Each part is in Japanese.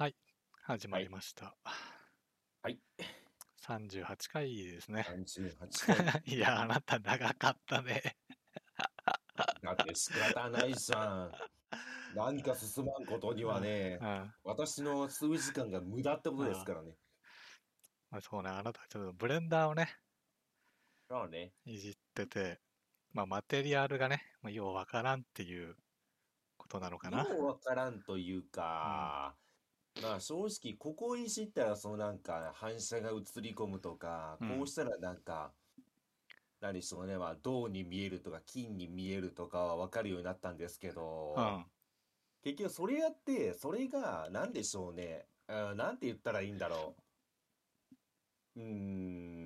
はい、始まりました。はい。38回ですね。38回。いや、あなた長かったね。だって仕方ないじゃん。何か進まんことにはねうん。、ま私の数時間が無駄ってことですからね。あ、そうね、あなたちょっとブレンダーをね、そうね。いじってて、まあ、マテリアルがね、まあ、ようわからんっていうことなのかな。ようわからんというか、まあ正直、ここをいじったら、そのなんか反射が映り込むとか、うんこうしたらなんか、何でしょうね、まあ銅に見えるとか金に見えるとかはわかるようになったんですけど、うん。結局それやって、それが何でしょうね、あーなんて言ったらいいんだろう。うーん、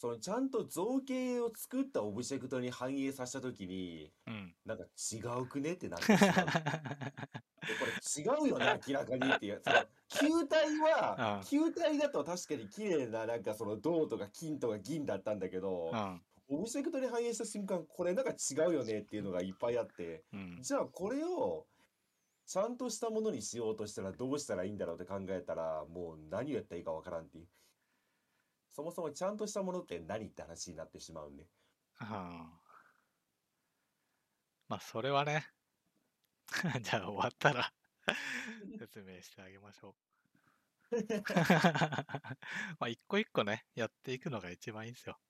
そのちゃんと造形を作ったオブジェクトに反映させたときに、うん。なんか違うくねってなってしまう。でこれ違うよね、明らかにっていう。その 球体はうん、球体だと確かに綺麗な、なんかその銅とか金とか銀だったんだけどう、ん。オブジェクトに反映した瞬間、これなんか違うよねっていうのがいっぱいあって、うん。じゃあこれをちゃんとしたものにしようとしたらどうしたらいいんだろうって考えたらもう何をやったらいいかわからんっていう。そもそもちゃんとしたものって何って話になってしまうんで。うんまあ、それはね、じゃあ終わったら 説明してあげましょう。まあ、一個一個ね、やっていくのが一番いいんですよ。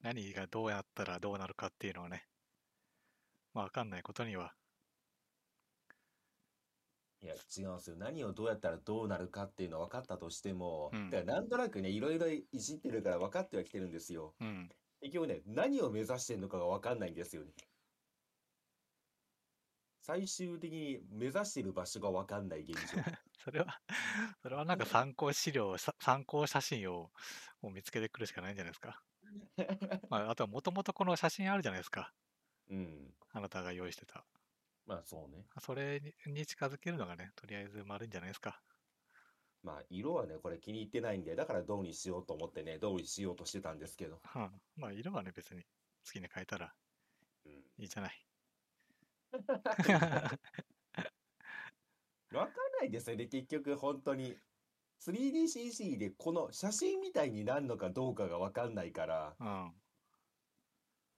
何がどうやったらどうなるかっていうのをね、まあ、わかんないことには、いや、違うんですよ。何をどうやったらどうなるかっていうのは分かったとしても、うんだからなんとなくね、いろいろいじってるから分かってはきてるんですよ。うん、結局ね、何を目指してるのかが分かんないんですよね。最終的に目指してる場所が分かんない現状。それは、それはなんか参考資料、さ参考写真をもう見つけてくるしかないんじゃないですか。まあ、あとはもともとこの写真あるじゃないですか。うん。あなたが用意してた。まあそうね。それにに近づけるのがね、とりあえず丸いんじゃないですか。まあ色はね、これ気に入ってないんで、だから銅にしようと思ってね、銅にしようとしてたんですけど。うん、まあ、色はね、別に好きに変えたらうん。いいじゃない。わかんないですよね、結局本当に。3DCC でこの写真みたいになるのかどうかがわかんないから、うん、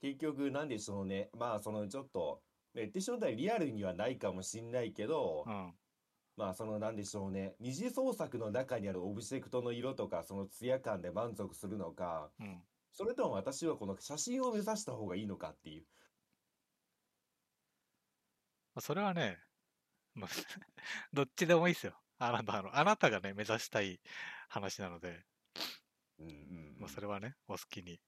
結局なんでしょうね。まあそのちょっと、ね言ってしまったらリアルにはないかもしんないけどう、ん、まあそのなんでしょうね。二次創作の中にあるオブジェクトの色とかそのツヤ感で満足するのか、うん。それとも私はこの写真を目指した方がいいのかっていう。まあそれはね、まあ、どっちでもいいですよ。あなたの、あなたがね、目指したい話なので、うんうんうんまあ、それはね、お好きに。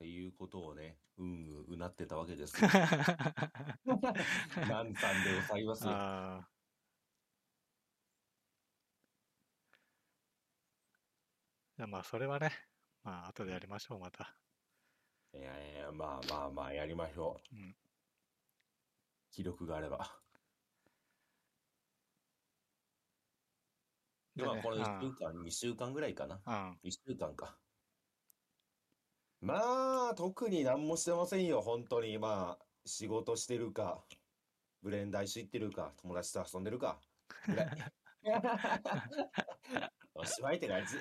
っていうことをね、うんううなってたわけですよ。なんさんでございますよ。あーじゃあまあ、それはね、まあ、後でやりましょう、また。いやいや、まあまあまあ、やりましょう。うん。気力があれば。で、でねまあ、この1うん週間、2週間ぐらいかな。うん。1週間か。まあ、特に何もしてませんよ、本当に。まあ、仕事してるか、ブレンダー行ってるか、友達と遊んでるか、ぐらい。おしまいって感じ。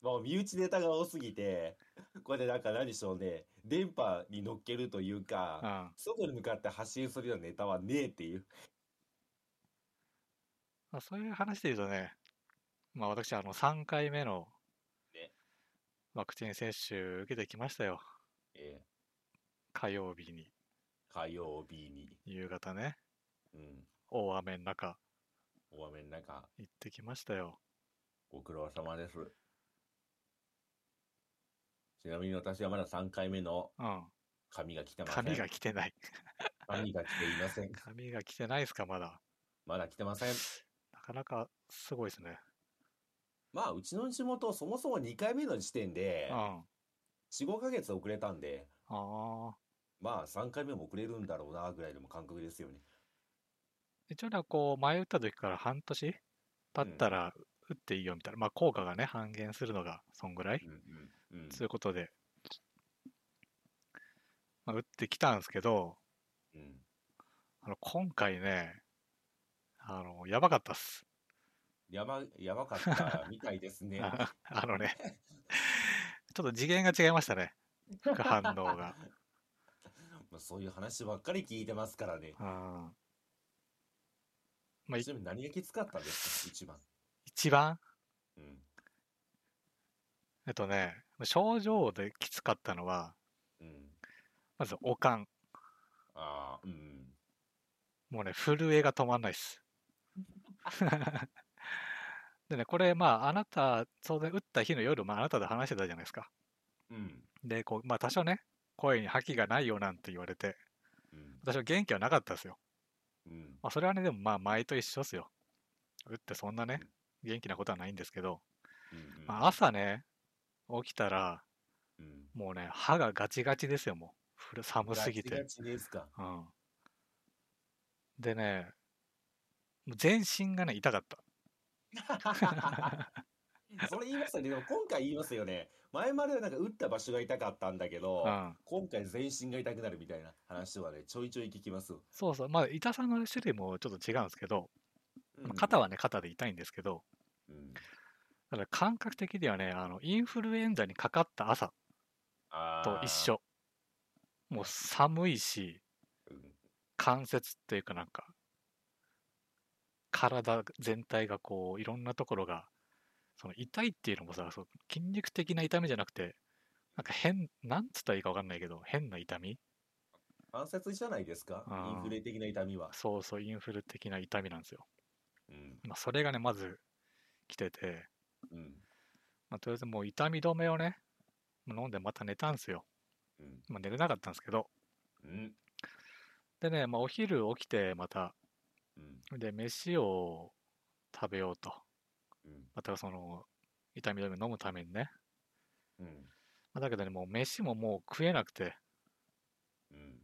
もう身内ネタが多すぎて、これでなんか何でしょうね、電波に乗っけるといううか、ん。外に向かって発信するようなネタはねえっていう。まあ、そういう話で言うとね、まあ私、あの、3回目のねワクチン接種受けてきましたよ。え火曜日に、ー火曜日に、夕方ね、うん、大雨の中、大雨の中、行ってきましたよ。ご苦労様です。ちなみに私はまだ3回目のうん。紙が来てません。髪が来てない。紙が来ていません。髪が来てないですか、まだ。まだ来てません。なかなかすごいですね。まあ、うちの地元、そもそも2回目の時点でうん。、あ4、5ヶ月遅れたんで、あ。まあ、3回目も遅れるんだろうな、ぐらいの感覚ですよね。一応ね、こう、前打った時から半年経ったら打っていいよみたいな。まあ、効果がね、半減するのが、そんぐらい。うんうんうん。そういうことで、まあ、打ってきたんですけど、うん。あの、今回ね、あの、やばかったっす。やば、やばかったみたいですね。あ あのね、ちょっと次元が違いましたね。副反応が。まあそういう話ばっかり聞いてますからね。うん。まあ、いちなみに何がきつかったんですか、一番。一番、うん。えっとね、症状できつかったのは、うん。まず、おかん。ああ、うん。もうね、震えが止まんないっす。でね、これ、まあ、あなた、当然打った日の夜、まあ、あなたで話してたじゃないですか。うん。で、こう、まあ、多少ね、声に覇気がないよなんて言われて、うん。私は元気はなかったですよ。うん。まあ、それはね、でもまあ、前と一緒っすよ。打ってそんなね、元気なことはないんですけど、うん。まあ、朝ね、起きたら、うん。もうね、歯がガチガチですよ、もう。寒すぎて。ガチガチですか。うん。でね、全身がね、痛かった。それ言いましたね。でも今回言いますよね。前まではなんか打った場所が痛かったんだけど、うん。今回全身が痛くなるみたいな話はね、ちょいちょい聞きます。そうそう。まあ、痛さの種類もちょっと違うんですけど、うんまあ肩はね、肩で痛いんですけど、うん。だから感覚的にはね、あの、インフルエンザにかかった朝と一。緒。もう寒いし、うん関節っていうかなんか、体全体がこう、いろんなところが、その痛いっていうのもさ、そう筋肉的な痛みじゃなくて、なんか変、なんつったらいいかわかんないけど、変な痛み？関節じゃないですか？あーインフレ的な痛みは。そうそう、インフル的な痛みなんですよ。うん。まあ、それがね、まず来てて、うん。まあ、とりあえずもう痛み止めをね、飲んでまた寝たんですよ。うん。まあ、寝れなかったんですけど。うん。でね、まあ、お昼起きてまた、うん。で、飯を食べようと。うん。またその、痛み止め飲むためにね。うん。まあ、だけどね、もう飯ももう食えなくて、うん。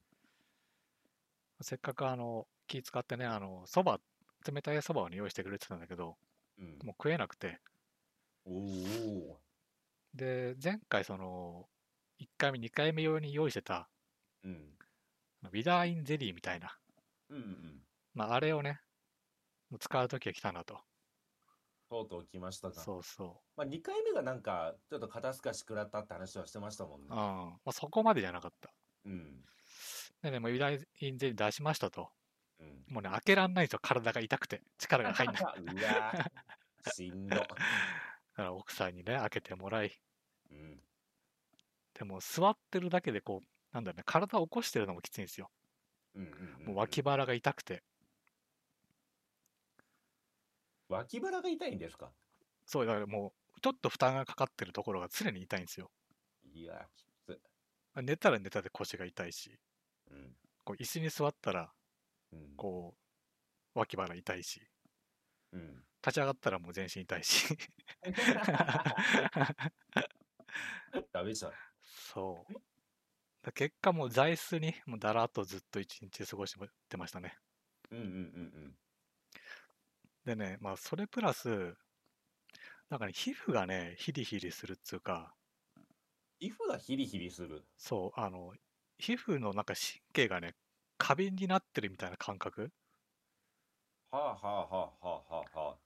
せっかくあの、気使ってね、あの、そば、冷たいそばをね用意してくれてたんだけど、うん。もう食えなくて。で、前回その、1回目、2回目用に用意してた、うん。ウィダーインゼリーみたいな、うんうん。まあ、あれをね、もう使う時が来たなと。とうとう来ましたか。そうそまあ、2回目がなんか、ちょっと肩透かし食らったって話はしてましたもんねう。うん。。まあ、そこまでじゃなかった。うん。でね、もうウィダーインゼリー出しましたと。うん。もうね、開けらんないんですよ、体が痛くて。力が入んない。だ うわーしんど。から奥さんにね、開けてもらい。うん。でも、座ってるだけでこう、なんだろうね、体を起こしてるのもきついんですよ。うんうんうんうん。もう脇腹が痛くて。脇腹が痛いんですか？そう、だからもう、ちょっと負担がかかってるところが常に痛いんですよ。いや、きつ。寝たら寝たで腰が痛いし、うん。こう椅子に座ったら、うん。こう、脇腹痛いし、うん。立ち上がったらもう全身痛いし。ダメじゃん。そう。だ結果もう座椅子にもうだらっとずっと一日過ごしてましたね。うんうんうんでね、まあそれプラス、なんかね、皮膚がね、ヒリヒリするっつうか、皮膚がヒリヒリする？そう、あの、皮膚のなんか神経がね、過敏になってるみたいな感覚はあはあはあはあはあはあ。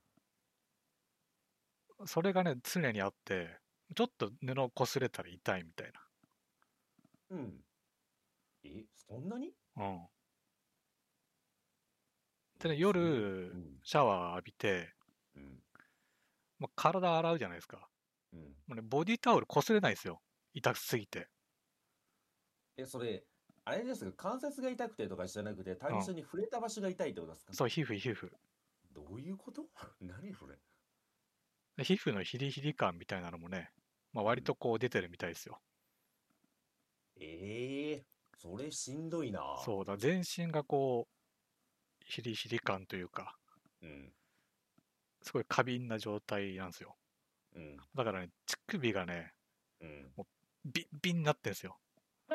それがね、常にあって、ちょっと布を擦れたら痛いみたいうん。え、そんなに？な。うん。でね、夜う、ん。シャワー浴びて、うん。まあ、体洗うじゃないですか。うん。もうね、ボディタオル擦れないですよ。痛すぎて。え、それ、あれですか、関節が痛くてとかじゃなくて、単純に触れた場所が痛いってことですか？そう、皮膚、皮膚。どういうこと？何それ？で皮膚のヒリヒリ感みたいなのもね、まあ、割とこう出てるみたいですよ。ええそれしんどいな。そうだ、全身がこう、ヒリヒリ感というか、うん。すごい過敏な状態なんですよ。うん。だからね、乳首がね、うん。ビッビンになってんですよ。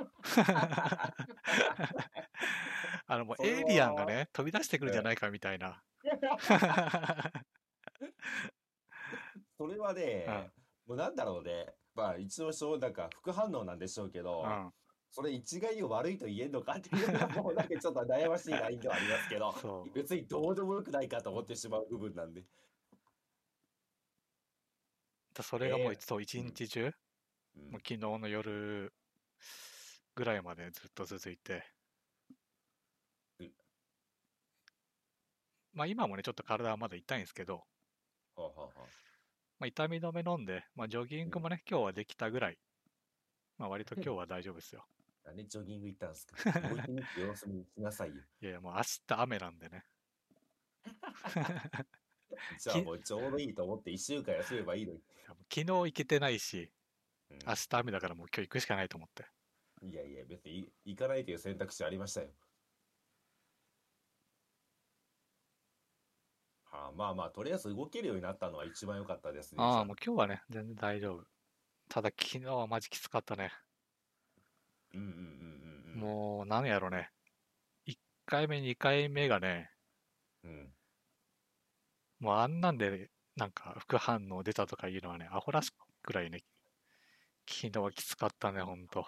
あのもうエイリアンがね、飛び出してくるんじゃないかみたいな。それはね、もうなんだろうね。まあ一応そう、なんか副反応なんでしょうけど、うん、それ一概に悪いと言えんのかっていうのがもうなんかちょっと悩ましいラインではありますけど、そう。別にどうでもよくないかと思ってしまう部分なんで。だそれがもうえーそう一日中、うんもう昨日の夜ぐらいまでずっと続いてうん。まあ今もね、ちょっと体はまだ痛いんですけど、はあはあはあまあ、痛み止め飲んで、まあ、ジョギングもね、今日はできたぐらい、まあ割と今日は大丈夫ですよ。なんでジョギング行ったんですかもう一日様子見しなさいよ。いやいや、もう明日雨なんでね。じゃあもうちょうどいいと思って一週間休めばいいのに。昨日行けてないし、うん明日雨だからもう今日行くしかないと思って。いやいや、別にい行かないという選択肢ありましたよ。はあ、まあまあ、とりあえず動けるようになったのは一番良かったですね。ああ、もう今日はね、全然大丈夫。ただ昨日はマジきつかったね。うんうんうんうんうん。もう、なんやろね。1回目、2回目がね、うん。もうあんなんで、なんか副反応出たとかいうのはね、アホらしくぐらいね、昨日はきつかったね、ほんと。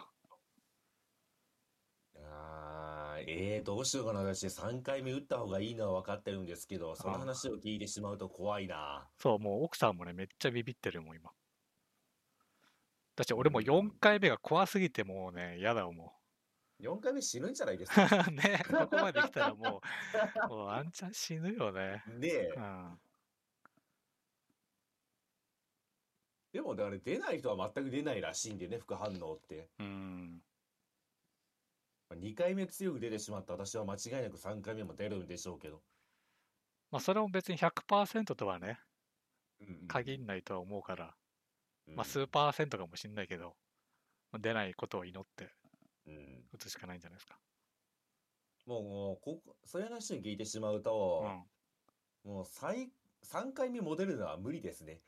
ああ、ええどうしようかな。私、3回目打った方がいいのは分かってるんですけど、その話を聞いてしまうと怖いな。そう、もう奥さんもね、めっちゃビビってるもん、今。だし、俺もうん4回目が怖すぎてもうね、嫌だわも4回目死ぬんじゃないですか？う。ね、ここまで来たらもう、もうあんちゃん死ぬよね。ねえう。ん。でも、あれ出ない人は全く出ないらしいんでね、副反応って。うん。2回目強く出てしまった私は間違いなく3回目も出るんでしょうけど。まあ、それも別に100%とはね、限んないとは思うから、うんまあ、数パーセントかもしんないけど、まあ出ないことを祈ってうん打つしかないんじゃないですか。もう、もうここ、そういう話を聞いてしまううと、ん。もう最、3回目モデルナは無理ですね。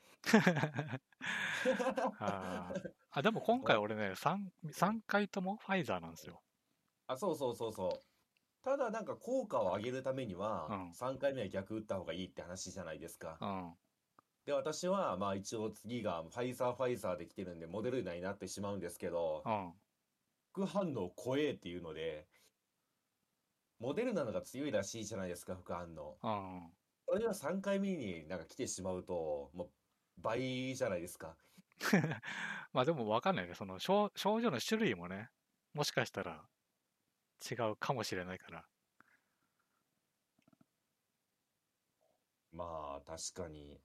あーあ、でも今回俺ね、3、三回ともファイザーなんですよ。あ、そうそうそうそう。ただなんか効果を上げるためにはうん、3回目は逆打った方がいいって話じゃないですか。うん。で、私は、まあ一応次がファイザーファイザーで来てるんで、モデルナになってしまうんですけどう、ん。副反応怖えっていうので、モデルナのが強いらしいじゃないですか、副反応。うん。それは3回目になんか来てしまうと、もう倍じゃないですか。まあでも分かんないね。その症症状の種類もね、もしかしたら違うかもしれないから。まあ、確かに。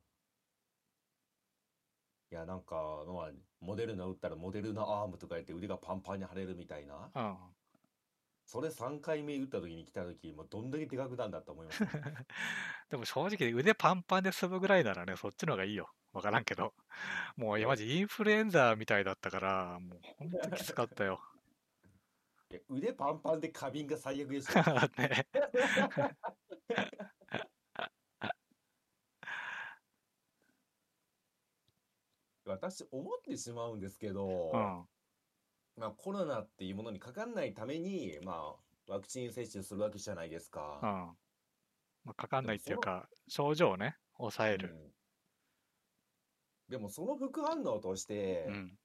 いや、なんか、まあ、モデルナ打ったらモデルナアームとか言って腕がパンパンに腫れるみたいな。うん。それ3回目打った時に来た時、もうどんだけでかくなんだと思いますね。でも正直腕パンパンで済むぐらいならね、そっちの方がいいよ。分からんけど。もういやマジインフルエンザみたいだったから、もうほんときつかったよ。いや腕パンパンで過敏が最悪でしょ。ね。私、思ってしまうんですけど、うん。まあ、コロナっていうものにかかんないために、まあ、ワクチン接種するわけじゃないですうん。か。まあ、かかんないっていうか、症状をね、抑える。うんでも、その副反応として、うん。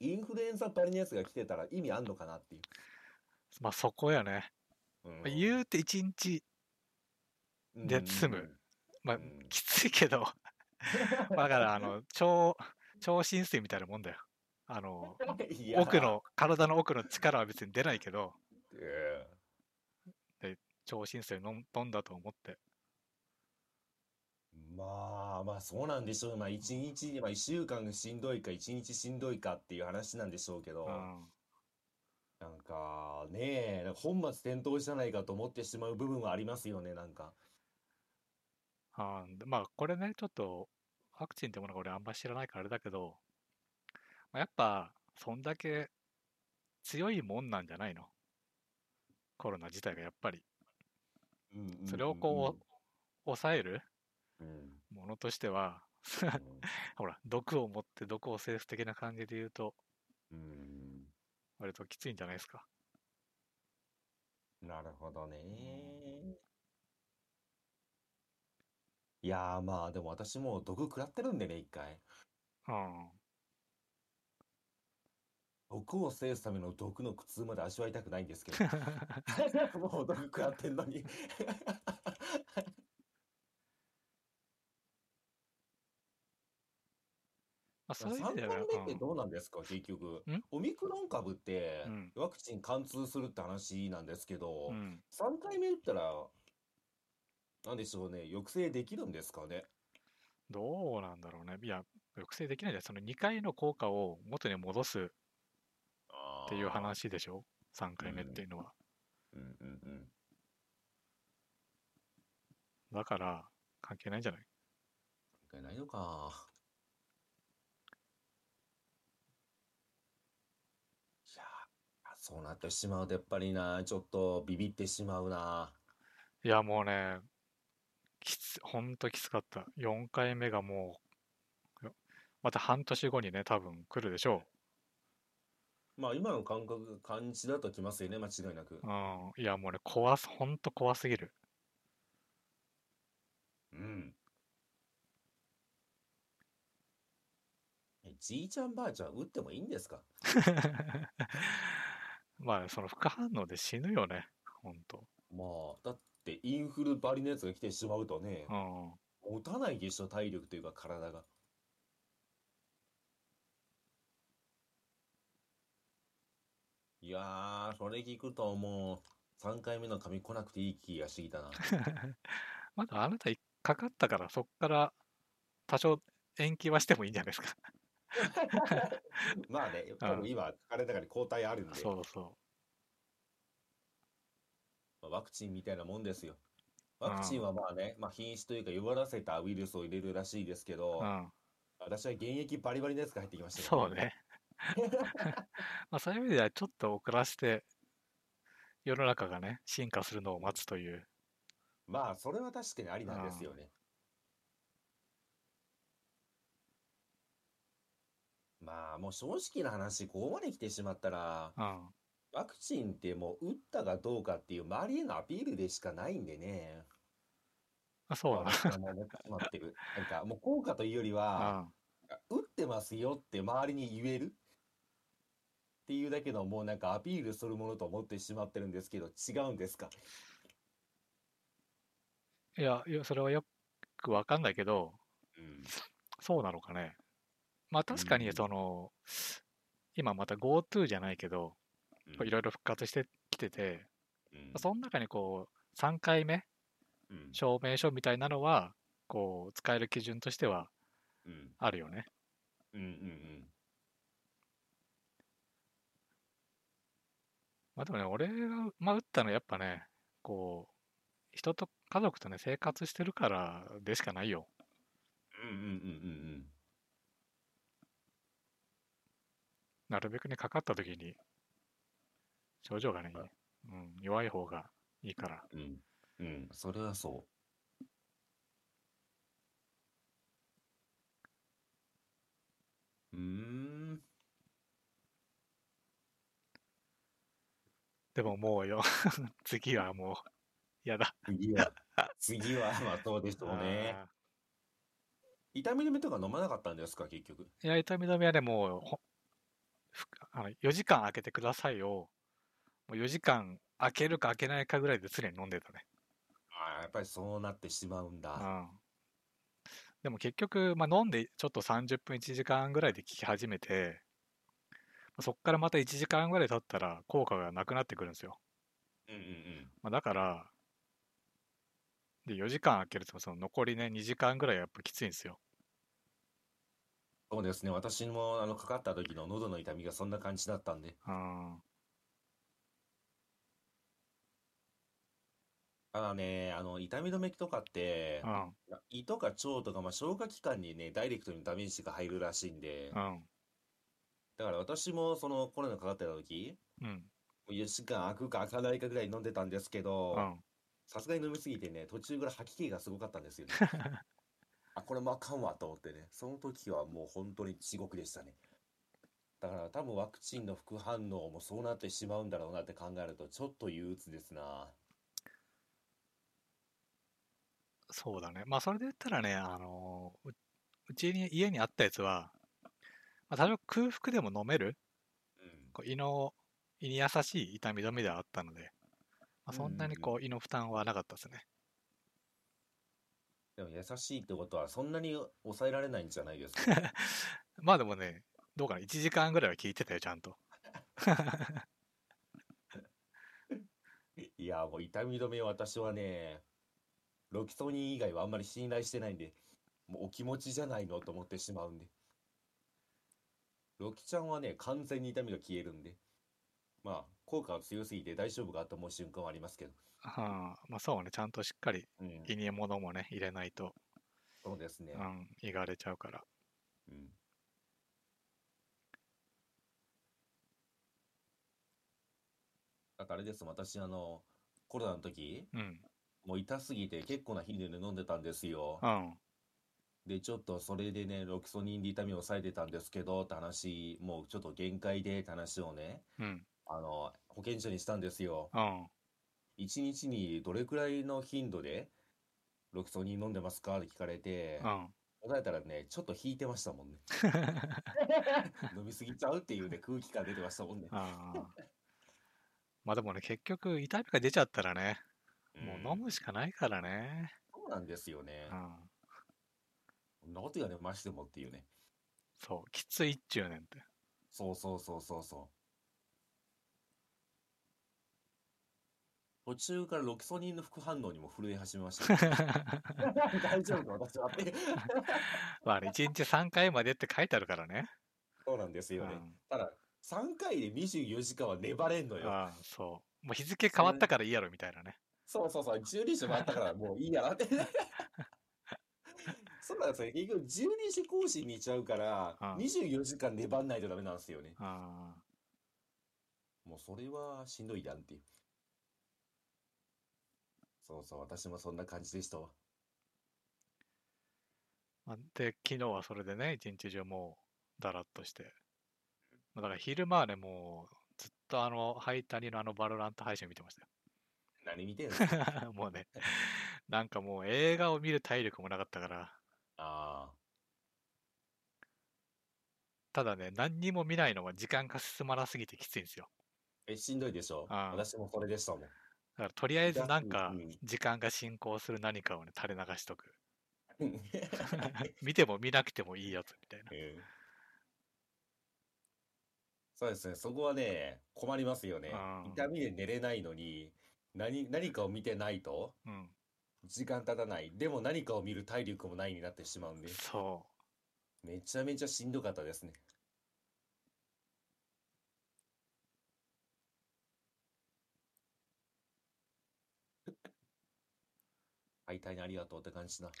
インフルエンザばりのやつが来てたら意味あんのかなっていう。まあそこやね。うんまあ言うて1日、で済む。まあうんきついけど、だからあの、超、超浸水みたいなもんだよ。あの、奥の、体の奥の力は別に出ないけど、え超浸水飲ん飲んだと思って。えまあまあそうなんでしょう。まあ一日、まあ一週間しんどいか一日しんどいかっていう話なんでしょうけど、うん。なんかねえ、なんか本末転倒じゃないかと思ってしまう部分はありますよね、なんか。あまあこれね、ちょっと、ワクチンってものが俺あんま知らないからあれだけど、まあ、やっぱ、そんだけ強いもんなんじゃないの？コロナ自体がやっぱり。それをこう、抑える？ものとしては、ほら、毒を持って毒を制す的な感じで言うと、割ときついんじゃないですか？なるほどね。いやーまあでも私もう毒食らってるんでね、一回。うん。毒を制すための毒の苦痛まで味わいたくないんですけど。もう毒食らってんのに。まあ、そういう意3味では、回目ってどうなんですか、結局ん？オミクロン株ってうんワクチン貫通するって話なんですけどう、ん、3回目打ったら、なんでしょうね、抑制できるんですかね？どうなんだろうね。いや、抑制できないじゃん。その2回の効果を元に戻すっていう話でしょ ?3 回目っていうのは。うんうんうん。だから、関係ないんじゃない？関係ないのか。いやー、そうなってしまうと、やっぱりな、ちょっとビビってしまうな。いや、もうね、きつ、ほんときつかった。4回目がもう、よまた半年後にね、多分来るでしょまあ、今の感覚、感じだときますよね、間違いなくう。う。ん。いや、もうね、怖す、ほんと怖すぎる。うん。えじいちゃんばあちゃん打ってもいいんですか？まあ、その副反応で死ぬよね、ほんと。まあ、だってインフルばりのやつが来てしまうとね、うん。持たないでしょ、体力というか体が。いやー、それ聞くともう、3回目の髪来なくていい気がしてきたな。まだあなたいかかったから、そっから多少延期はしてもいいんじゃないですか。まあね、多分今、彼の中に抗体あるんで、そうそまあワクチンみたいなもんですよ。ワクチンはまあね、まあ、品種というか弱らせたウイルスを入れるらしいですけど、う。うん。私は現役バリバリのやつが入ってきましたけどそうね。まあ、そういう意味ではちょっと遅らせて、世の中がね、進化するのを待つという。まあ、それは確かにありなんですよね。まあ、もう正直な話、ここまで来てしまったら、うん。ワクチンってもう打ったかどうかっていう周りへのアピールでしかないんでね。あそうだ私はもうなってしまってる。なんかもう効果というよりは、な。打ってますよって周りに言える？っていうだけのもうなんかアピールするものと思ってしまってるんですけど、違うんですか？うん。いや、いやそれはよくわかんないけど、うん。そうなのかね。まあ確かにうんその、今また GoTo じゃないけど、うんいろいろ復活してきてて、うん。その中にこう、3回目うん。証明書みたいなのは、こう、使える基準としてはうん。あるよね。うんうんまあでもね、俺が、まあ、打ったのはやっぱね、こう、人と家族とね、生活してるからでしかないよ。うんうんうんうんうん。なるべくね、かかった時に、症状がね、うん、弱い方がいいから。うん。うん。うんそれはそう。うーん。でももうよ、次はもう、やだ。次は次はまあそうでしょうね。あ痛み止めとか飲まなかったんですか結局？ーいや、痛み止めはね、もうあの4時間空けてくださいを、もう4時間空けるか空けないかぐらいで常に飲んでたね。ああやっぱりそうなってしまうんうだん。でも結局、まあ、飲んでちょっと30分、1時間ぐらいで効き始めて、そっからまた1時間ぐらい経ったら効果がなくなってくるんですよ。うんうんうんまあ、だから、で、4時間空けるとその残りね、2時間ぐらいやっぱきついんですよ。そうですね私もあのかかった時の喉の痛みがそんな感じだったんでうん。ただねあの痛み止めとかってうん。胃とか腸とか、まあ、消化器官にねダイレクトにダメージが入るらしいんでうん。だから私もそのコロナかかってた時うん。4時間空くか空かないかぐらい飲んでたんですけど、うん。さすがに飲みすぎてね、途中から吐き気がすごかったんですよね。あ、これもあかんわと思ってね、その時はもう本当に地獄でしたね。だから多分ワクチンの副反応もそうなってしまうんだろうなって考えると、ちょっと憂鬱ですな。そうだね。まあ、それで言ったらね、あのう、うちに、家にあったやつは、まあ、多少空腹でも飲めるうん。こう胃の、胃に優しい痛み止めではあったので、まあ、そんなにこう胃の負担はなかったですね。でも優しいってことはそんなに抑えられないんじゃないですか？まあでもね、どうかな、1時間ぐらいは聞いてたよ、ちゃんと。いや、もう痛み止め私はね、ロキソニン以外はあんまり信頼してないんで、もうお気持ちじゃないのと思ってしまうんで。ロキちゃんはね、完全に痛みが消えるんで、まあ、効果が強すぎて大丈夫かと思う瞬間はありますけど。はあ、まあそうね、ちゃんとしっかりうん、胃に物もね、入れないと、そうですね。うん、胃が荒れちゃうから。うん。だからあれです、私、あの、コロナの時、うん、もう痛すぎて結構な頻度で飲んでたんですよ。うん、で、ちょっとそれでね、ロキソニンで痛みを抑えてたんですけど、って話、もうちょっと限界でって話をね、うん、あの、保健所にしたんですよ。うん。一日にどれくらいの頻度でロキソニン飲んでますかって聞かれて、うん。答えたらね、ちょっと引いてましたもんね。飲みすぎちゃうっていうね、空気感出てましたもんね。ああ。まあでもね、結局、痛みが出ちゃったらね、もう飲む。むしかないからね。そうなんですよねう。ん。そんなこと言わね、ましてもっていうね。そう、きついっちゅうねんって。そうそうそうそうそう。途中からロキソニンの副反応にも震え始めましたよ。大丈夫か私はって。まあね、1日3回までって書いてあるからね。そうなんですよね。うんただ、3回で24時間は粘れんのよ。ああ、そう。もう日付変わったからいいやろみたいなね。そうそうそう、12時回ったからもういいやなって。そうなんですよ。結局12時更新に行っちゃうから、うん24時間粘んないとダメなんですよね。あもうそれはしんどいやんっていう。そうそう、私もそんな感じでしたわ。で、昨日はそれでね、一日中もう、だらっとして。まあだから昼間はね、もう、ずっとあの、ハイタニのあのバロラント配信見てました何見てんすかよ。もうね、なんかもう映画を見る体力もなかったから、あただね、何にも見ないのは時間が進まなすぎてきついんですよ。ーえ、しんどいでしょ？あー私もそれでしたもん。だからとりあえずなんか時間が進行する何かをね、垂れ流しとく。見ても見なくてもいいやつみたいな。うんそうですね、そこはね、困りますよねうん。痛みで寝れないのに、何、何かを見てないと、うん。時間経たない。でも何かを見る体力もないになってしまうんで、そめちゃめちゃしんどかったですね。会いたいなありがとうって感じだ。う。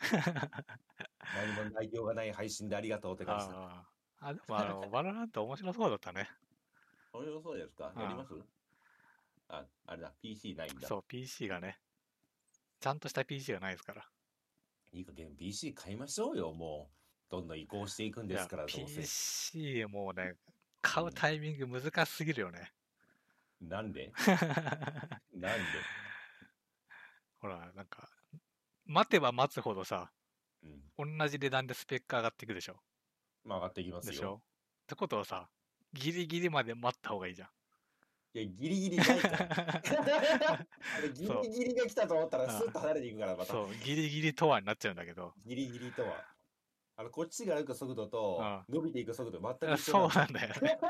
何も内容がない配信でありがとうって感じだ。ああ。あ、でもあの、バロラント面白そうだったね。それはそうですか？うんやります？あ、あれだ、PC ないんだ。そう、PC がね。ちゃんとした PC がないですから。いい加減 PC 買いましょうよ、もう。どんどん移行していくんですから。PC もうね、買うタイミング難しすぎるよね。なんで？なんで？ほら、なんか、待てば待つほどさ、うん。同じ値段でスペック上がっていくでしょ？まあ、上がっていきますよ。でしょ？ってことはさ、ギリギリまで待った方がいいじゃん。いや、ギリギリない ギリギリが来たと思ったら、スッと離れていくから、また。そう、ギリギリとはになっちゃうんだけど。ギリギリとは。あの、こっちが歩く速度とあ、伸びていく速度、全くあ一緒そうなんだよね。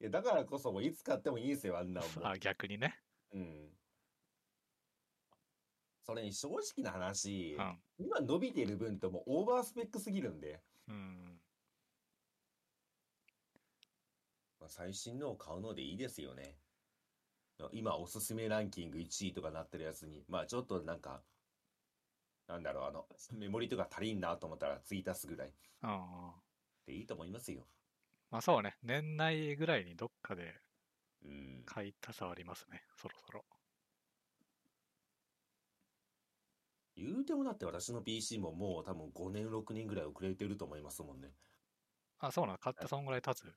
いや、だからこそ、もういつ買ってもいいんですよ、あんなんもあ逆にね。うん。それに正直な話、うん。今伸びている分ともうオーバースペックすぎるんで、うん。まあ、最新のを買うのでいいですよね。今おすすめランキング1位とかなってるやつに、まあちょっとなんか、なんだろう、あの、メモリとか足りんなと思ったら追足すぐらいうん。でいいと思いますよ。まあそうね、年内ぐらいにどっかでうん。買いたさはありますね、そろそろ。言うてもだって私の PC ももう多分5年、6年ぐらい遅れてると思いますもんね。あ、そうなの買ってそんぐらい経つ？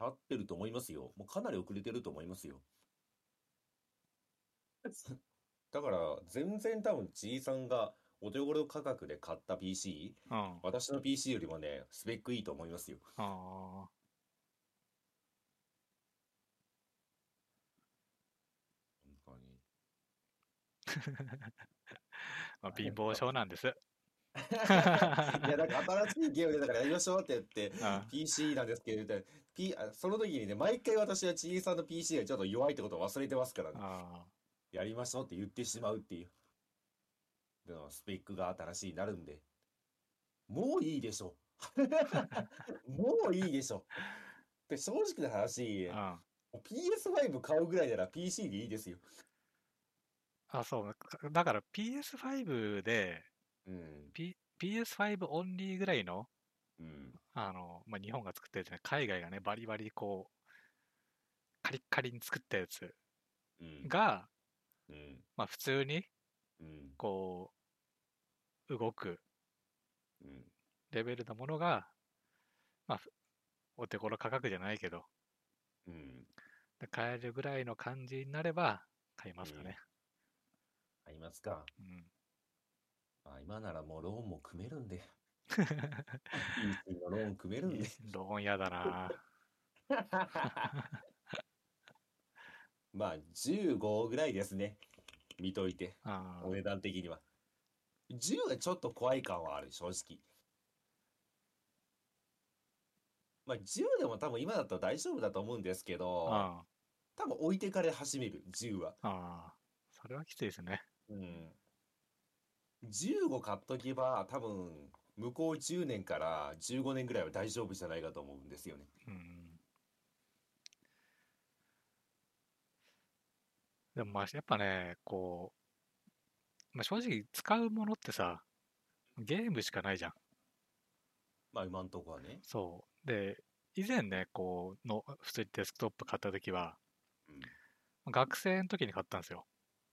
経ってると思いますよ。もうかなり遅れてると思いますよ。だから、全然多分、じいさんがお手頃価格で買った PC、うん。あ私の PC よりもね、スペックいいと思いますよ。あ。本当に。まあ、貧乏症なんです。いや、なんか新しいゲームでだからやりましょうって言って、あ PC なんですけど、P、あその時にね、毎回私はちいさんの PC がちょっと弱いってことを忘れてますからね。あやりましょうって言ってしまうっていう。でもスペックが新しいになるんで、もういいでしょ。もういいでしょ。で、正直な話、あ。うん。PS5 買うぐらいなら PC でいいですよ。あ、そう。かだから PS5 で、うん。P、PS5 オンリーぐらいの、うん。あの、まあ、日本が作ったやつね、海外がね、バリバリこう、カリッカリに作ったやつうん。が、うん。まあ、普通に、うん。こう、動くうん。レベルのものが、まあ、ふお手頃価格じゃないけど、うん。で買えるぐらいの感じになれば、買いますかね。ありますか。うん。あ、今ならもうローンも組めるんで。PC のローン組めるんで。ローンやだな まあ、15ぐらいですね。見といて。あお値段的には。10はちょっと怖い感はある、正直。まあ、10でも多分今だと大丈夫だと思うんですけあ。ど、あ多分置いてかれ始める、10は。あ。ああ。それはきついですね。うん。15買っとけば、多分、向こう10年から15年ぐらいは大丈夫じゃないかと思うんですよね。うん。でもまあ、やっぱね、こう、まあ、正直使うものってさ、ゲームしかないじゃん。まあ、今んとこはね。そう。で、以前ね、こう、の、普通にデスクトップ買った時は、学生の時に買ったんですよ。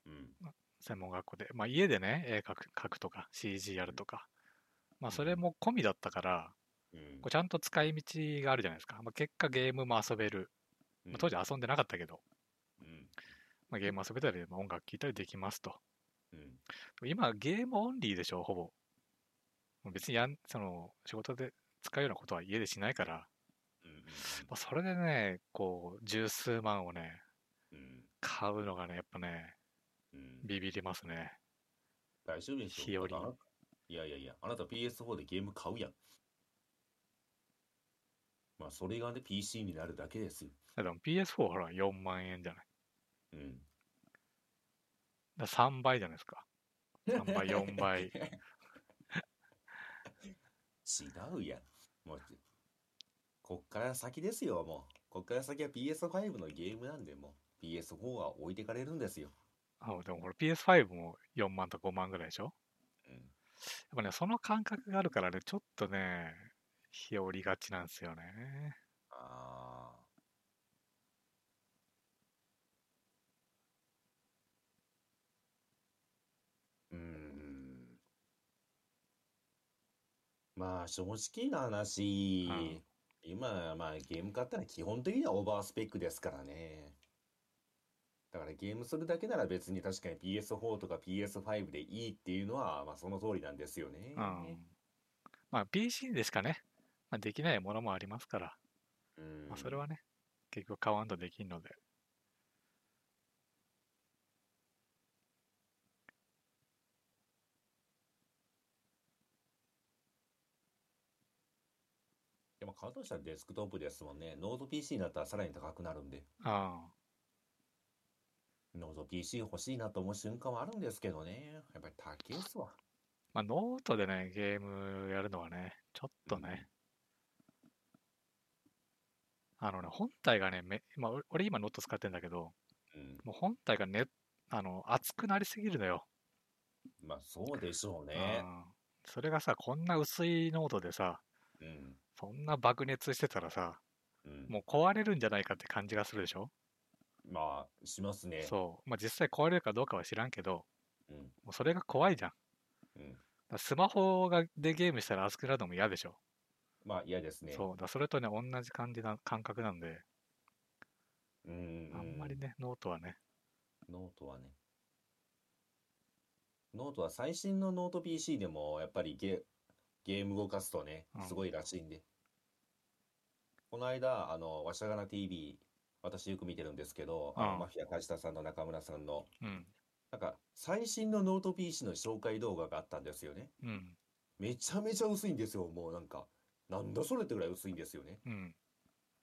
うん。うん。専門学校で。まあ家でね、絵描く描くとか CG やるとか。まあそれも込みだったから、うんこうちゃんと使い道があるじゃないですか。まあ、結果ゲームも遊べる。まあ、当時遊んでなかったけど、うん。まあ、ゲーム遊べたり、まあ、音楽聴いたりできますと。うん。今ゲームオンリーでしょ、ほぼ。別にやん、その仕事で使うようなことは家でしないから、うん。まあ、それでね、こう、十数万をね、うん。買うのがね、やっぱね、うん。ビビりますね。大丈夫でしょ日和いやいやいや、あなた PS4 でゲーム買うやん。まあ、それがね、PC になるだけですよ。でも PS4 ほら4万円じゃない？うん。だ3倍じゃないですか。3倍、4倍。違うやん。もう、こっから先ですよ、もう。こっから先は PS5 のゲームなんで、もう PS4 は置いてかれるんですよ。あでもこれ PS5 も4万と5万ぐらいでしょ？っぱね、その感覚があるからね、ちょっとね、日和りがちなんですよね。ああ。うーん。まあ、正直な話、うん今、まあ、ゲーム買ったら基本的にはオーバースペックですからね。だからゲームするだけなら別に確かに PS4 とか PS5 でいいっていうのは、まあその通りなんですよね。うん。まあ PC でしかね、まあ、できないものもありますから、うん。まあそれはね、結局買わんとできんので。でも買うとしたらデスクトップですもんね。ノート PC になったらさらに高くなるんで。あノート PC 欲しいなと思う瞬間はあるんですけどね。やっぱり高いっすわ。まあノートでね、ゲームやるのはね、ちょっとね、あのね、本体がね、めまあ、俺俺今ノート使ってんだけど、うん。もう本体がね、あの、熱くなりすぎるのよ。まあそうでしょうね。うんそれがさ、こんな薄いノートでさ、うん。そんな爆熱してたらさ、うん。もう壊れるんじゃないかって感じがするでしょ？まあ、しますね。そう。まあ実際壊れるかどうかは知らんけど、うん。もうそれが怖いじゃん。うん。スマホがでゲームしたら熱くなるのも嫌でしょ。まあ嫌ですね。そう。だそれとね、同じ感じな感覚なんで、うん。うん。あんまりね、ノートはね、ノートはね。ノートは最新のノート PC でもやっぱりゲ、ゲーム動かすとねう、んすごいらしいんで。この間、あの、わしゃがな TV、私よく見てるんですけど、あのうんマフィア梶田さんの中村さんの、うん。なんか最新のノート PC の紹介動画があったんですよね。うん。めちゃめちゃ薄いんですよ、もうなんか。なんだそれってぐらい薄いんですよね。うん。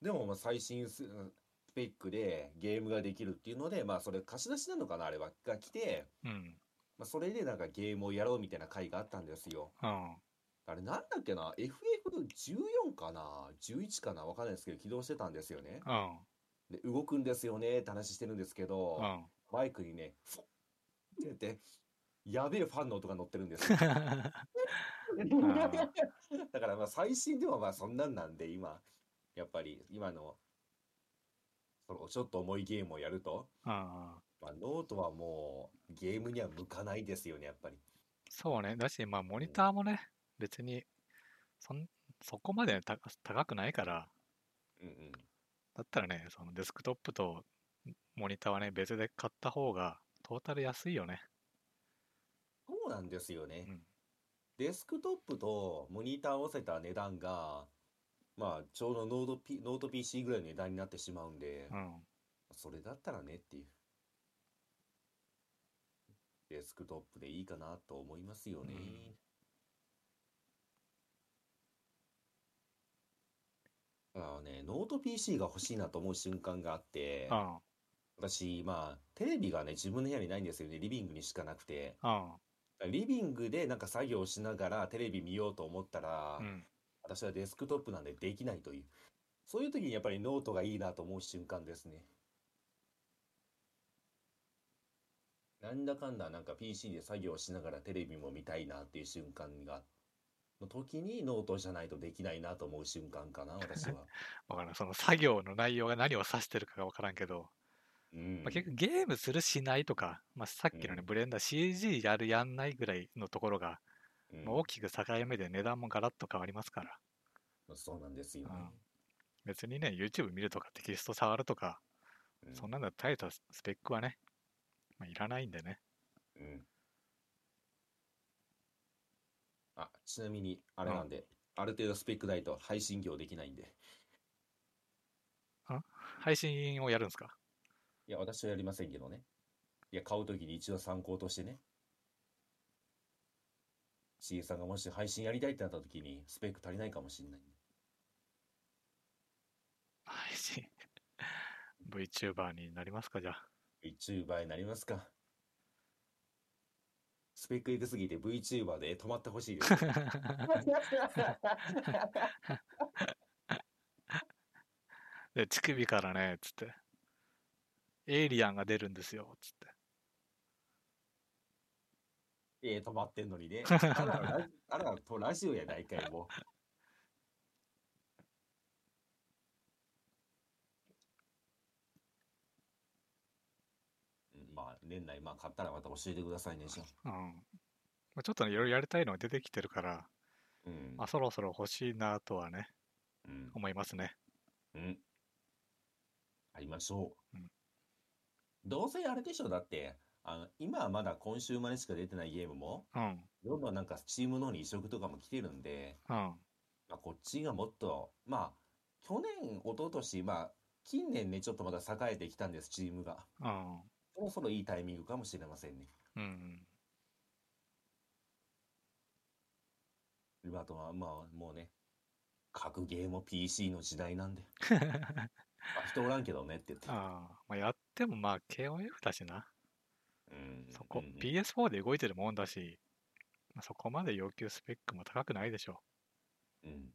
でもまあ最新ススペックでゲームができるっていうので、まあそれ貸し出しなのかな、あれは。が来て、うん。まあ、それでなんかゲームをやろうみたいな回があったんですよ。うん。あれなんだっけな ?FF14 かな ?11 かなわかんないですけど起動してたんですよね。うん。で、動くんですよねって話してるんですけど、うん。バイクにね、フォッって言って、やべえファンの音が乗ってるんですよ。だからまあ最新でもまあそんなんなんで今、やっぱり今の、そのちょっと重いゲームをやると、うん。まあ、ノートはもうゲームには向かないですよね、やっぱり。そうね。だし、まあ、モニターもね、別に、そん、そこまでた高くないから、うんうん。だったらね、そのデスクトップとモニターはね、別で買った方が、トータル安いよね。そうなんですよね。うん。デスクトップとモニターを合わせた値段が、まあ、ちょうどノート、P、ノート PC ぐらいの値段になってしまうんで、うん。それだったらねっていう。デスクトップでいいかなと思いますよね。うんあのね、ノート PC が欲しいなと思う瞬間があって、うん。私、まあ、テレビがね、自分の部屋にないんですよね。リビングにしかなくて。うん。リビングでなんか作業しながらテレビ見ようと思ったら、うん。私はデスクトップなんでできないという。そういう時にやっぱりノートがいいなと思う瞬間ですね。なんだかんだなんか PC で作業しながらテレビも見たいなっていう瞬間が、の時にノートじゃないとできないなと思う瞬間かな、私は。わからん。その作業の内容が何を指してるかがわからんけど、うん。まあ、結局ゲームするしないとか、まあ、さっきのね、うんブレンダー CG やるやんないぐらいのところが、うんまあ大きく境目で値段もガラッと変わりますから、そうなんですよね。別にね、YouTube 見るとかテキスト触るとか、うんそんなんだ大したスペックはね、まあ、いらないんでね。うん。あ、ちなみに、あれなんで、ある程度スペックないと配信業できないんで。配信をやるんですか？いや、私はやりませんけどね。いや、買うときに一応参考としてね。CA さんがもし配信やりたいってなったときに、スペック足りないかもしれないんで。配信 VTuber になりますかじゃあ。VTuber になりますか。スペックいくすぎて VTuber で止まってほしいです。で、乳首からね、つって。エイリアンが出るんですよ、つって。ええ止まってんのにね。あらあらとラジオやないかい、もう。うんまあ、年内、まあ、買ったらまた教えてくださいね、じゃあ。うん。まあちょっとね、いろいろやりたいのが出てきてるから、うんまあ、そろそろ欲しいなとはね、うん。思いますね。うん。ありましょう。うんどうせあれでしょ、だって、あの、今はまだ今週までしか出てないゲームも、うん。どんどんなんかチームの方に移植とかも来てるんで、うん。まあ、こっちがもっと、まあ、去年、一昨年まあ、近年ね、ちょっとまだ栄えてきたんです、チームが。うん。そろそろいいタイミングかもしれませんね。うん。今とは、まあ、もうね、格ゲーも PC の時代なんで。まあ、人おらんけどねって言って。ああ、まあ、やってもまあ KOF だしな。うんそこ、うんうん PS4 で動いてるもんだし、まあ、そこまで要求スペックも高くないでしょうん。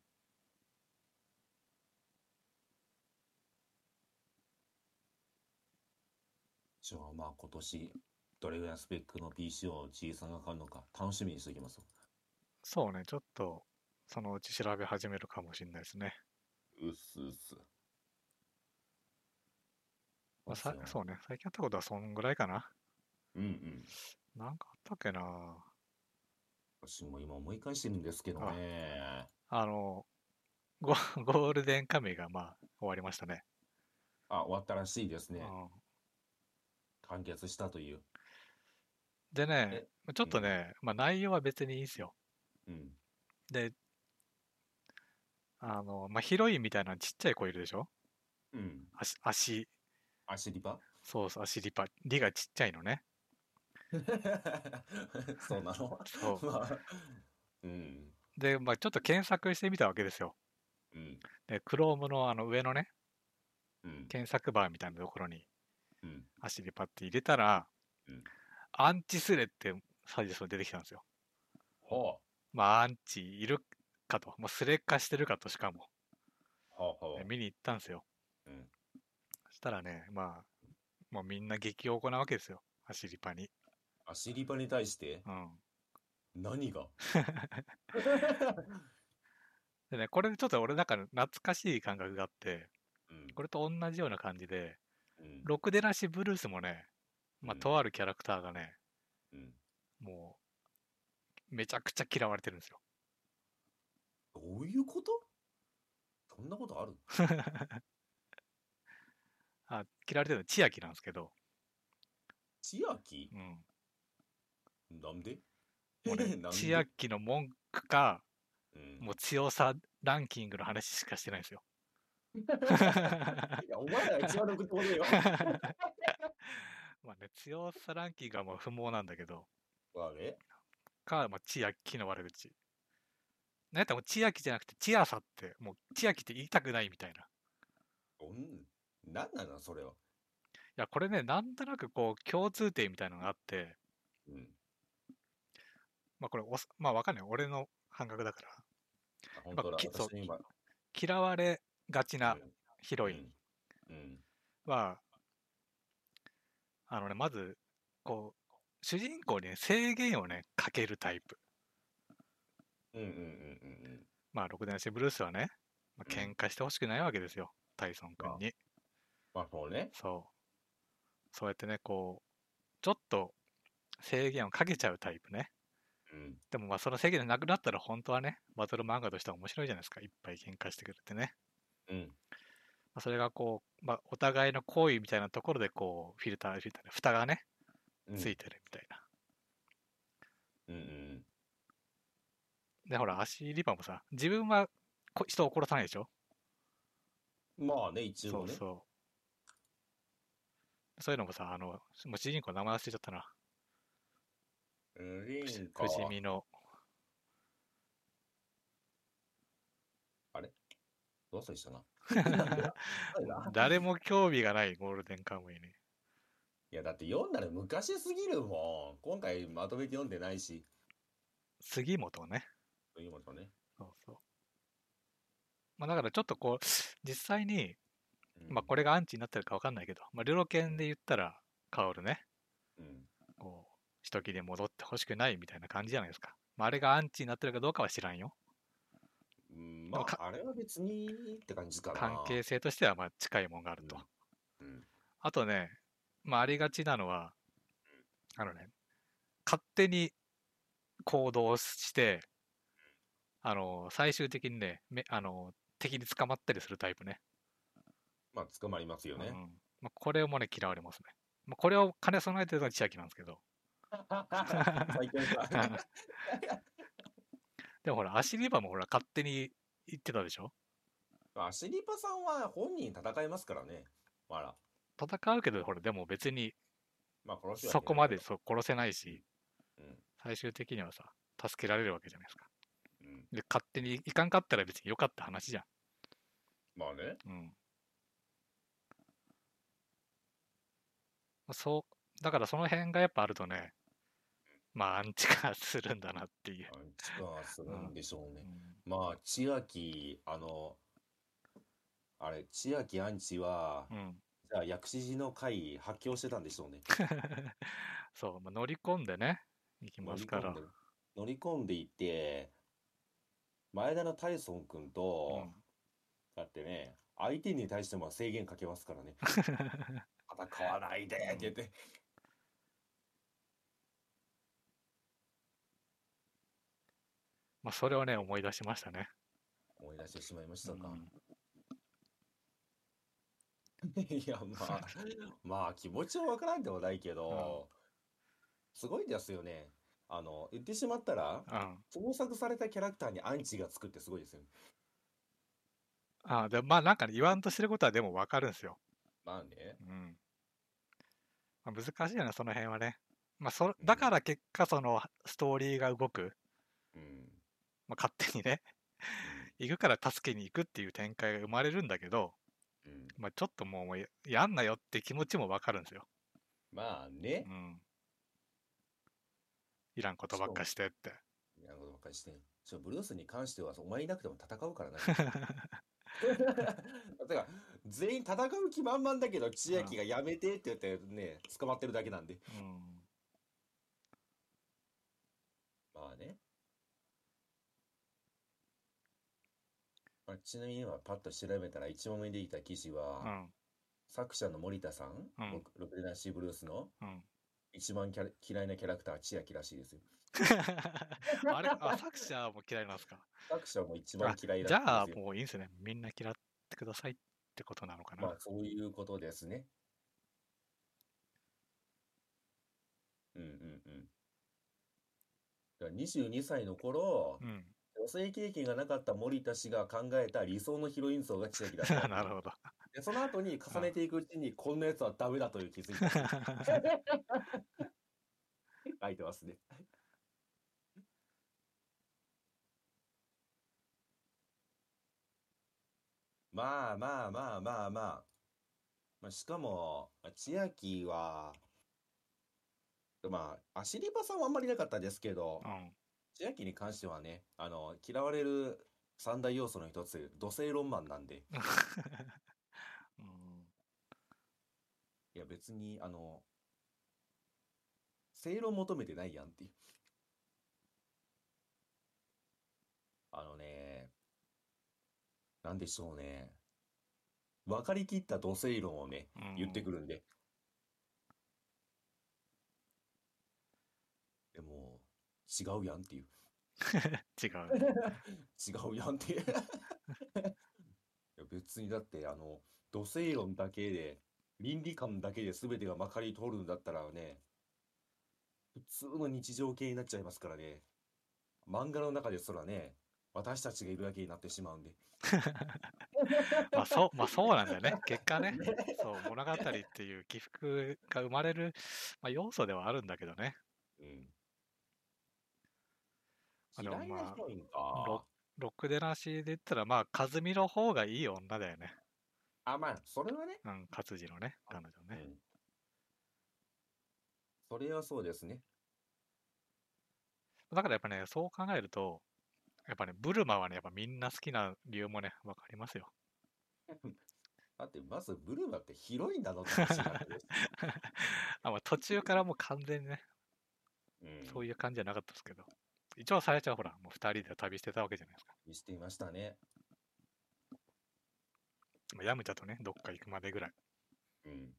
じゃあまあ今年どれぐらいのスペックの PC を G さんが買うのか楽しみにしておきます。う。そうね、ちょっと、そのうち調べ始めるかもしれないですね。うっすうっす。まあ、さそうね、最近やったことはそんぐらいかな。うんうん。なんかあったっけな。私も今思い返してるんですけどね。あの、ゴ ゴールデンカムイがまあ終わりましたね。あ、終わったらしいですね。うん完結したという。でね、ちょっとね、まあ内容は別にいいんすよ。うん。で、あの、まあヒロインみたいなちっちゃい子いるでしょ？うん。足、足、足リパ？そうそう、足リパ、リがちっちゃいのね。そうなの？そう まあ、うん。で、まあちょっと検索してみたわけですよ。うん。で、Chrome のあの上のね、うん。検索バーみたいなところにうん。足リパって入れたら、うんアンチスレってサジェスト出てきたんですよ。はまあアンチいるかと、もうスレ化してるかとしかも、あ。はあ。はあ。で見に行ったんですよ。うん。そしたらね、まあ、もうみんな激おこなわけですよ。足リパに。足リパに対して？うん。何が？でね、これちょっと俺なんか懐かしい感覚があって、うん。これと同じような感じで、うん。ろくでなしブルースもね、まあ、うんとあるキャラクターがね、うん。もう、めちゃくちゃ嫌われてるんですよ。どういうこと？そんなことある あ、嫌われてるの千秋なんですけど、千秋？うん。なんで？もうね なんで？千秋の文句か、うん。もう強さランキングの話しかしてないんですよ。いや、お前らが一番ろくってことよ。まあね、強さランキングはもう不毛なんだけど、まあね。か、まあ、千秋の悪口。なんやったらもう千秋じゃなくて千朝って、もう千秋って言いたくないみたいな。いうん。なんなのそれは。や、これね、なんとなくこう、共通点みたいなのがあって、うん。まあこれおす、まあわかんない。俺の感覚だから。あ本当だ。きそう私今。嫌われがちなヒロイン。は、あのね、まず、こう、主人公にね、制限をね、かけるタイプ。うんうんうんうんまあ、ろくでなしブルースはね、まあ、うん喧嘩してほしくないわけですよ。タイソン君に。まあそうね。そう。そうやってね、こう、ちょっと制限をかけちゃうタイプね。うん。でもまあその制限なくなったら本当はね、バトル漫画としては面白いじゃないですか。いっぱい喧嘩してくれてね。うん。まあ、それがこう、まあ、お互いの行為みたいなところでこう、フィルター、フィルターで蓋がね、うん。ついてるみたいな。うんうん。で、ほら、足リバもさ、自分はこ人を殺さないでしょ？まあね、一応ね。そうそう。そういうのもさ、あの、もう主人公の名前忘れちゃったな。不。死身の、どうせしたな。誰も興味がないゴールデンカムイに。いや、だって読んだら昔すぎるもん。今回まとめて読んでないし。杉本ね。ということね。そうそう。まあだからちょっとこう、実際に、うんまあこれがアンチになってるかわかんないけど、まあルロケンで言ったら、カオルね、うん。こう、一気で戻ってほしくないみたいな感じじゃないですか。まああれがアンチになってるかどうかは知らんよ。まあ、あれは別にって感じかな。関係性としてはまあ近いもんがあると。うん。あとね、まあありがちなのは、あのね、勝手に行動して、あの、最終的にね、めあの、敵に捕まったりするタイプね。まあ、捕まりますよね。うんまあ、これもね、嫌われますね。まあ、これを兼ね備えてるのが千秋なんですけど。最強か。でもほら、アシリバもほら、勝手に言ってたでしょ？まあ、シリパさんは本人戦えますからね。まだ。戦うけど、ほら、でも別にまあ、殺そこまでそう殺せないし、うん。最終的にはさ、助けられるわけじゃないですか。うん。で、勝手にいかんかったら別によかった話じゃまあね。ん。うん。そう、だからその辺がやっぱあるとね、まあ、アンチ化するんだなっていう。アンチ化するんでしょうね。うんまあ、千秋、あの、あれ、千秋アンチは、うん。じゃあ、薬師寺の会発狂してたんでしょうね。そう、まあ、乗り込んでね、行きますから。乗り込んでいって、前田のタイソン君と、うんだってね、相手に対しても制限かけますからね。戦わないでって言って。まあ、それをね、思い出しましたね。思い出してしまいましたか。うん いや、まあ、まあ、気持ちはわからんでもないけど、すごいですよね。あの、言ってしまったら、うん。創作されたキャラクターにアンチがつくってすごいですよね。あでまあなんかね、言わんとしてることはでもわかるんですよ。まあね。うん。まあ、難しいよね、その辺はね。まあ、そだから結果、そのストーリーが動く、うん。まあ、勝手にね、行くから助けに行くっていう展開が生まれるんだけど、うん。まあ、ちょっともうややんなよって気持ちもわかるんですよ。まあねう。ん。いらんことばっかしてって。なるほど、ばっかりして。ちょ、ブルースに関しては、お前いなくても戦うからな。てか、全員戦う気満々だけど、千秋がやめてって言ってね、捕まってるだけなんで。うん。まあね。あ、ちなみに今パッと調べたら一問目でいた記事うは、ん。作者の森田さん、うんロロナシーブルースのうん。一番キャラ嫌いなキャラクターは千秋らしいですよ。あれ？あ、作者も嫌いなんですか？作者も一番嫌いらしいじゃあですよ。もういいんですね。みんな嫌ってくださいってことなのかな？まあそういうことですね。うんうんうん。だから22歳の頃、うん。女性経験がなかった森田氏が考えた理想のヒロイン像が千秋だった。なるほど。で、その後に重ねていくうちに、こんなやつはダメだという気づいた。書いてますね。まあまあまあまあまあ。まあ、しかも、千秋は、まあ、アシリパさんはあんまりなかったですけどう、ん。千秋に関してはね、あの、嫌われる三大要素の一つ、土星論マンなんで、うんいや別に、あの、正論求めてないやんっていう。あのね、なんでしょうね。分かりきった土星論をね、うん言ってくるんで。でも、違うやんっていう。違うね。違うやんっていう。いや別にだって、あの、土星論だけで、倫理観だけで全てがまかり通るんだったらね、普通の日常系になっちゃいますからね。漫画の中ですらね、私たちがいるだけになってしまうんで。まあそう、まあそうなんだよね。結果ね。そう、物語っていう起伏が生まれる、まあ、要素ではあるんだけどね。うん。あでも嫌いなまあヒロロックでなしで言ったら、まあ、和美の方がいい女だよね。あ、まあ、それはね。うん、勝次のね、彼女ね。うん。それはそうですね。だからやっぱね、そう考えると、やっぱね、ブルマはね、やっぱみんな好きな理由もね、わかりますよ。だって、まずブルマってヒロインなのって話になってるし あまあ、途中からもう完全にね、うん。そういう感じじゃなかったですけど。一応、さやちゃんほら、もう二人で旅してたわけじゃないですか。していましたね。まあヤムチャとね、どっか行くまでぐらい。うん。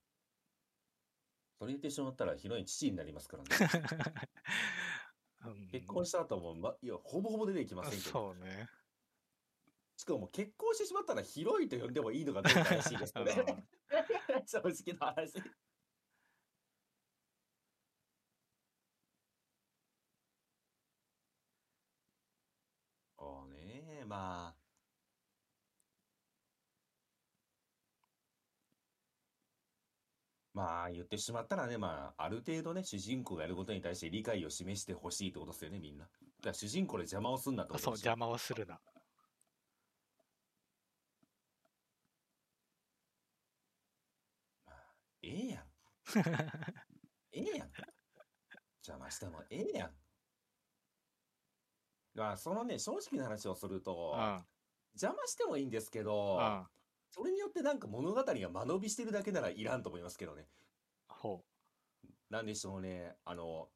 それ言ってしまったらヒロイン父になりますからね。うん結婚した後も、ま、いや、ほぼほぼ出てきませんけど。そうね。しかも結婚してしまったらヒロインと呼んでもいいのかどうか怪しいですよね。正直な話。そうね、まあ。まあ言ってしまったらね、まあある程度ね、主人公がやることに対して理解を示してほしいってことですよね、みんな。だから主人公で邪魔をすんなとあそう、邪魔をするな。ええやん。ええやん。邪魔してもええやん。まあ、そのね、正直な話をすると、うん。邪魔してもいいんですけど、うん。それによってなんか物語が間延びしてるだけならいらんと思いますけどね。ほなんでしょうね。あの、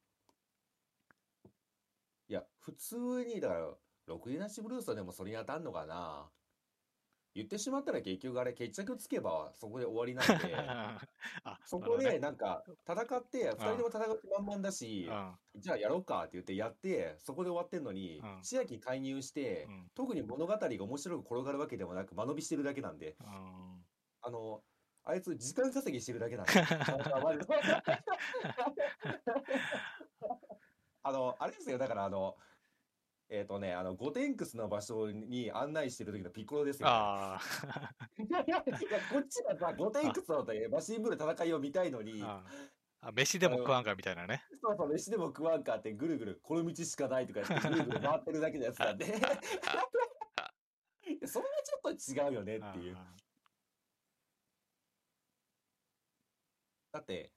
いや、普通に、だから、ろくでなしブルースはでもそれに当たんのかな。言ってしまったら結局あれ決着つけばそこで終わりなんう。で、あ、そこでなんか戦って、二人とも戦う気満々だし、じゃあやろうかって言ってやって、そこで終わってんのにうん、千秋介入して。特に物語が面白く転がるわけでもなく間延びしてるだけなんで、うん。あの、あいつ時間稼ぎしてるだけなんで あの、あれですよ、だからあの、えっとね、あの、ゴテンクスの場所に案内してる時のピッコロですよね。あいや いや、こっちがさ、ゴテンクスのマシンブル戦いを見たいのに、あ。あ飯でも食わんかみたいなね。そうそう、飯でも食わんかってぐるぐる、この道しかないとかてぐるぐる回ってるだけのやつなんで。それはちょっと違うよねっていう。あだって、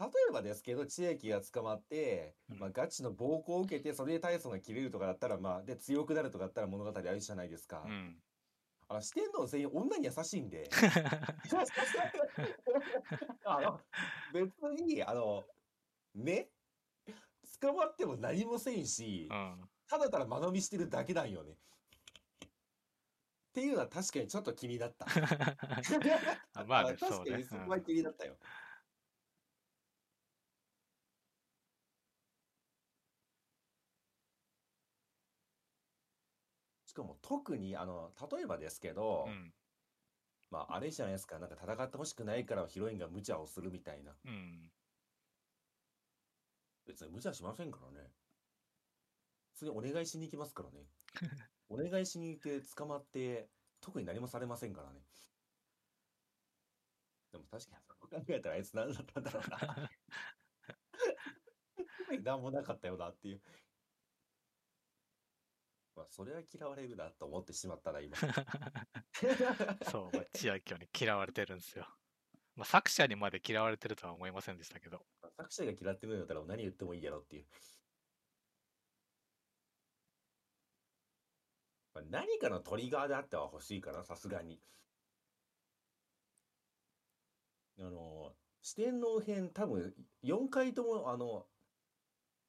例えばですけど、千秋が捕まって、うんまあ、ガチの暴行を受けて、それで大層が切れるとかだったら、まあ、で、強くなるとかだったら物語あるじゃないですか。あうん。あの、四天王全員女に優しいんで。あの、別に、あの、ね、捕まっても何もせんしう、ん。ただただ間延びしてるだけなんよね。っていうのは確かにちょっと気になった。あ まあね、確。かにそこは気になったよ。しかも特に、あの、例えばですけどう、ん。まあ、あれじゃないですか、なんか戦ってほしくないからヒロインが無茶をするみたいな。うん。別に無茶しませんからね。普通にお願いしに行きますからね。お願いしに行って捕まって、特に何もされませんからね。でも確かにそう考えたらあいつ何だったんだろうな。何もなかったよなっていう。まあ、それは嫌われるなと思ってしまったな、今。そう、まあ千秋に嫌われてるんですよ。まあ、作者にまで嫌われてるとは思いませんでしたけど。作者が嫌ってるんだったら何言ってもいいやろっていう。まあ、何かのトリガーであっては欲しいかな、さすがに。あの、四天王編多分4回とも、あの、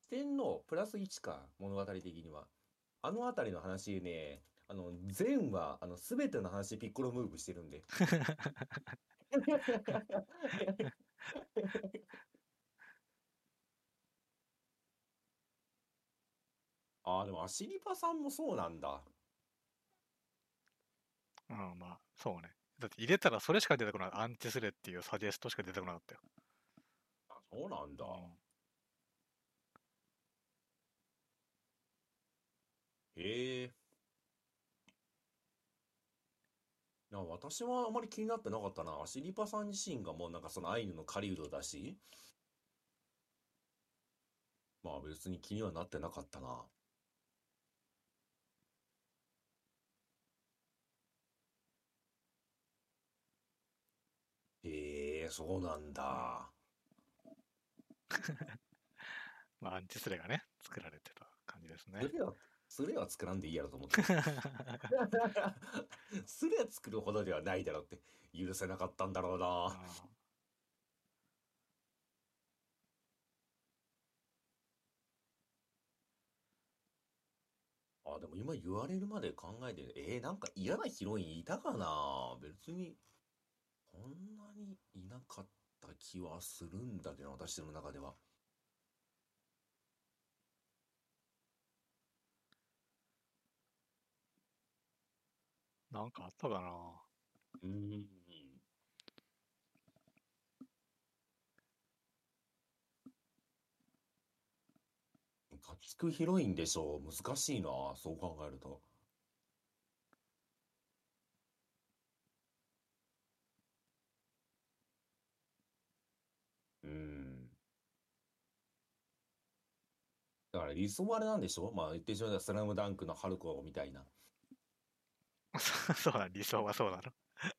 四天王プラス1か、物語的には。あのあたりの話ね、あの、全話、あの、すべての話ピッコロムーブしてるんで。ああ、でもアシリパさんもそうなんだ。うん、まあ、そうね。だって入れたらそれしか出てこない。アンチスレっていうサジェストしか出てこなかったよ。あそうなんだ。うんへえ。いや、私はあまり気になってなかったな。アシリパさん自身がもうなんかそのアイヌの狩人だし。まあ別に気にはなってなかったな。へえ、そうなんだ。まあ、アンチスレがね、作られてた感じですねス。レは、スレは作らんでいいやろと思って。スレ作るほどではないだろうって許せなかったんだろうな。ああ、でも今言われるまで考えて、えー、なんか嫌なヒロインいたかな？別に、こんなにいなかった気はするんだけど、私の中では。なんかあったかな。うん。ムカつくヒロインでしょう。難しいな、そう考えると。うん。だから理想はあれなん。でしょうまあ言ってしまえばスラムダンクの春子みたいな。そうだ、理想はそうだろ。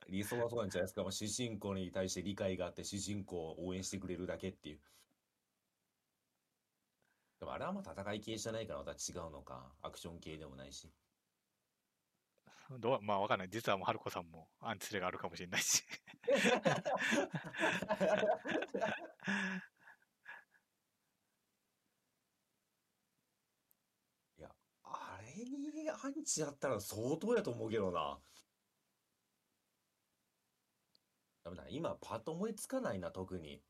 理想はそうなんじゃないですか。まあ、主人公に対して理解があって主人公を応援してくれるだけっていう。でもあれはまあ戦い系じゃないからまた違うのか。アクション系でもないし。どうまあ、わかんない。実はもう、春子さんもアンチスレがあるかもしれないし。いや、あれにアンチやったら相当やと思うけどな。ダメだ、今パッと思いつかないな、特に。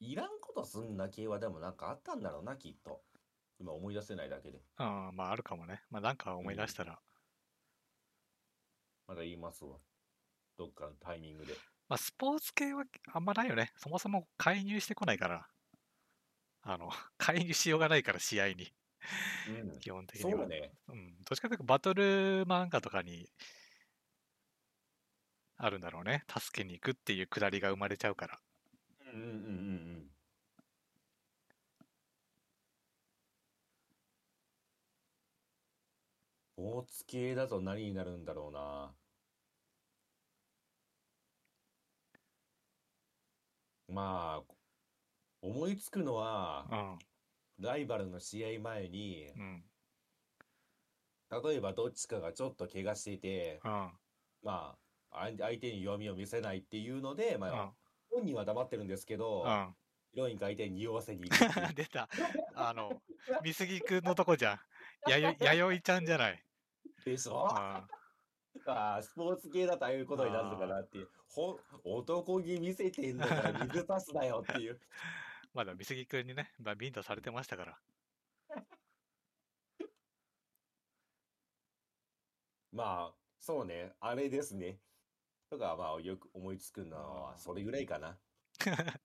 いらんことすんな系はでもなんかあったんだろうな、きっと。今思い出せないだけで。うん、まあ、あるかもね。まあ、なんか思い出したら。まだ言いますわ。どっかのタイミングで。まあ、スポーツ系はあんまないよね。そもそも介入してこないから。あの、介入しようがないから、試合に。うん。基本的には。そうね。うん。どっちかというと、バトル漫画とかに、あるんだろうね。助けに行くっていうくだりが生まれちゃうから。うんうんうんうんうん。スポーツ系だと何になるんだろうな。まあ、思いつくのは、うん。ライバルの試合前に、うん。例えばどっちかがちょっと怪我していて、うん。まあ、相相手に弱みを見せないっていうので、まうん。あ、本人は黙ってるんですけど、うん。ヒロインが相手に匂わせに。出た。あの、美杉くんのとこじゃん。やよ、弥生ちゃんじゃない。でしょ？うん。ああ、スポーツ系だとああいうことになるのかなっていう。ほ、男気見せてんだから 水差すなよっていう。まだ美杉くんにね、まあビンタされてましたから。まあ、そうね、あれですね。とか、まあ、よく思いつくのは、それぐらいかな。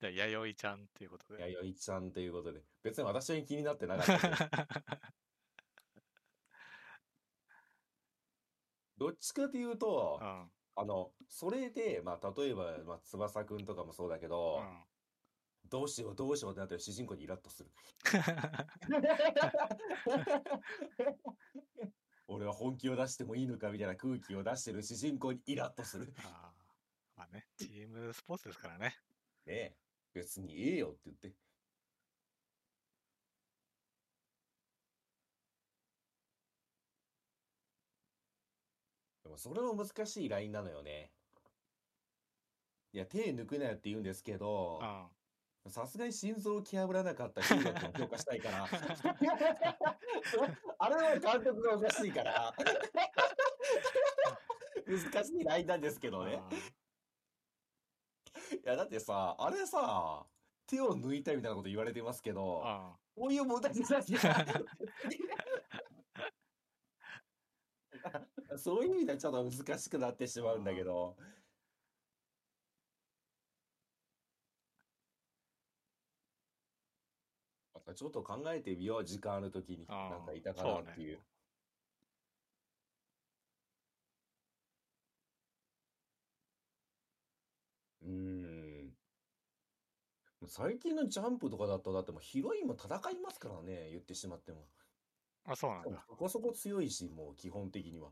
じゃあ、弥生ちゃんっていうことで。弥生ちゃんということで。別に私は気になってなかったけど。どっちかというとう、ん。あの、それで、まあ、例えば、まあ、翼くんとかもそうだけど、どうしよう、どうしようってなったら主人公にイラッとする。俺は本気を出してもいいのかみたいな空気を出してる主人公にイラッとする。ねあーまあね、チームスポーツですからね。え、別にええよって言って。でもそれも難しいラインなのよね。いや、手抜くなよって言うんですけどう、ん。さすがに心臓を気破らなかった中学を強化したいから。あれは監督がおかしいから。難しいラインなんですけどね。いや、だってさ、あれさ、手を抜いたみたいなこと言われてますけど、あこういう問題じゃないじゃん そういう意味ではちょっと難しくなってしまうんだけど。またちょっと考えてみよう、時間あるときに。あーなんかいたかなっていう。うーん。最近のジャンプとかだと、だってもうヒロインも戦いますからね、言ってしまっても。あ、そうなんだ。そこそこ強いし、もう基本的には。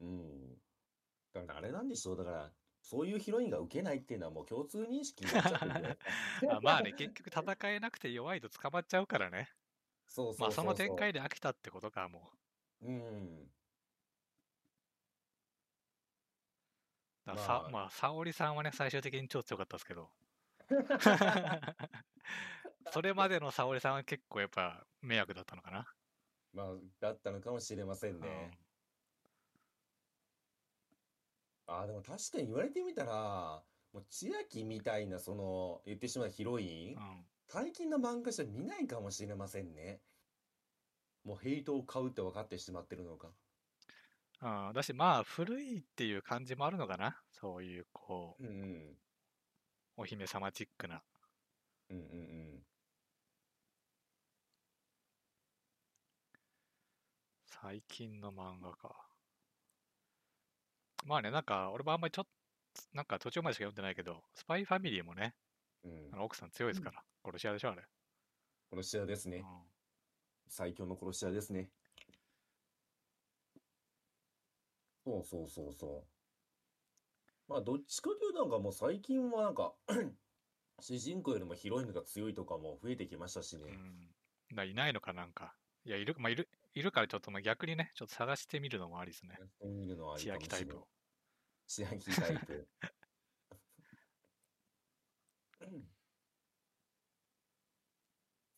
うん。だからあれなんでしょう、だから、そういうヒロインが受けないっていうのはもう共通認識になっちゃってるんじゃないですかあまあね、結局戦えなくて弱いと捕まっちゃうからね。そうそまあその。展開で飽きたってことか、もう。うん。さまあまあ、沙織さんはね、最終的に超強かったですけど。それまでの沙織さんは結構やっぱ迷惑だったのかな。まあ、だったのかもしれませんうんね。ああ、でも確かに言われてみたら、もう千秋みたいな、その、言ってしまうヒロイン、うん最近の漫画じゃ見ないかもしれませんね。もうヘイトを買うって分かってしまってるのか。うん、だし、まあ、古いっていう感じもあるのかな。そういう、こう、うんうん。お姫様チックな。うんうんうん。最近の漫画か。まあね、なんか、俺もあんまりちょっと、なんか途中までしか読んでないけど、スパイファミリーもね、うんあ。の奥さん強いですから、殺し屋でしょ、あれ。殺し屋ですね。うん最強の殺し屋ですね。そうそうそうそう。まあ、どっちかというと、なんかもう最近はなんか、主人公よりもヒロインが強いとかも増えてきましたしね。うん。だいないのかなんか。いや、いる、まあ、いる、いるからちょっとまあ逆にね、ちょっと探してみるのもありですねや。ってみるのはあり千かもし秋タイプを。千秋タイプ。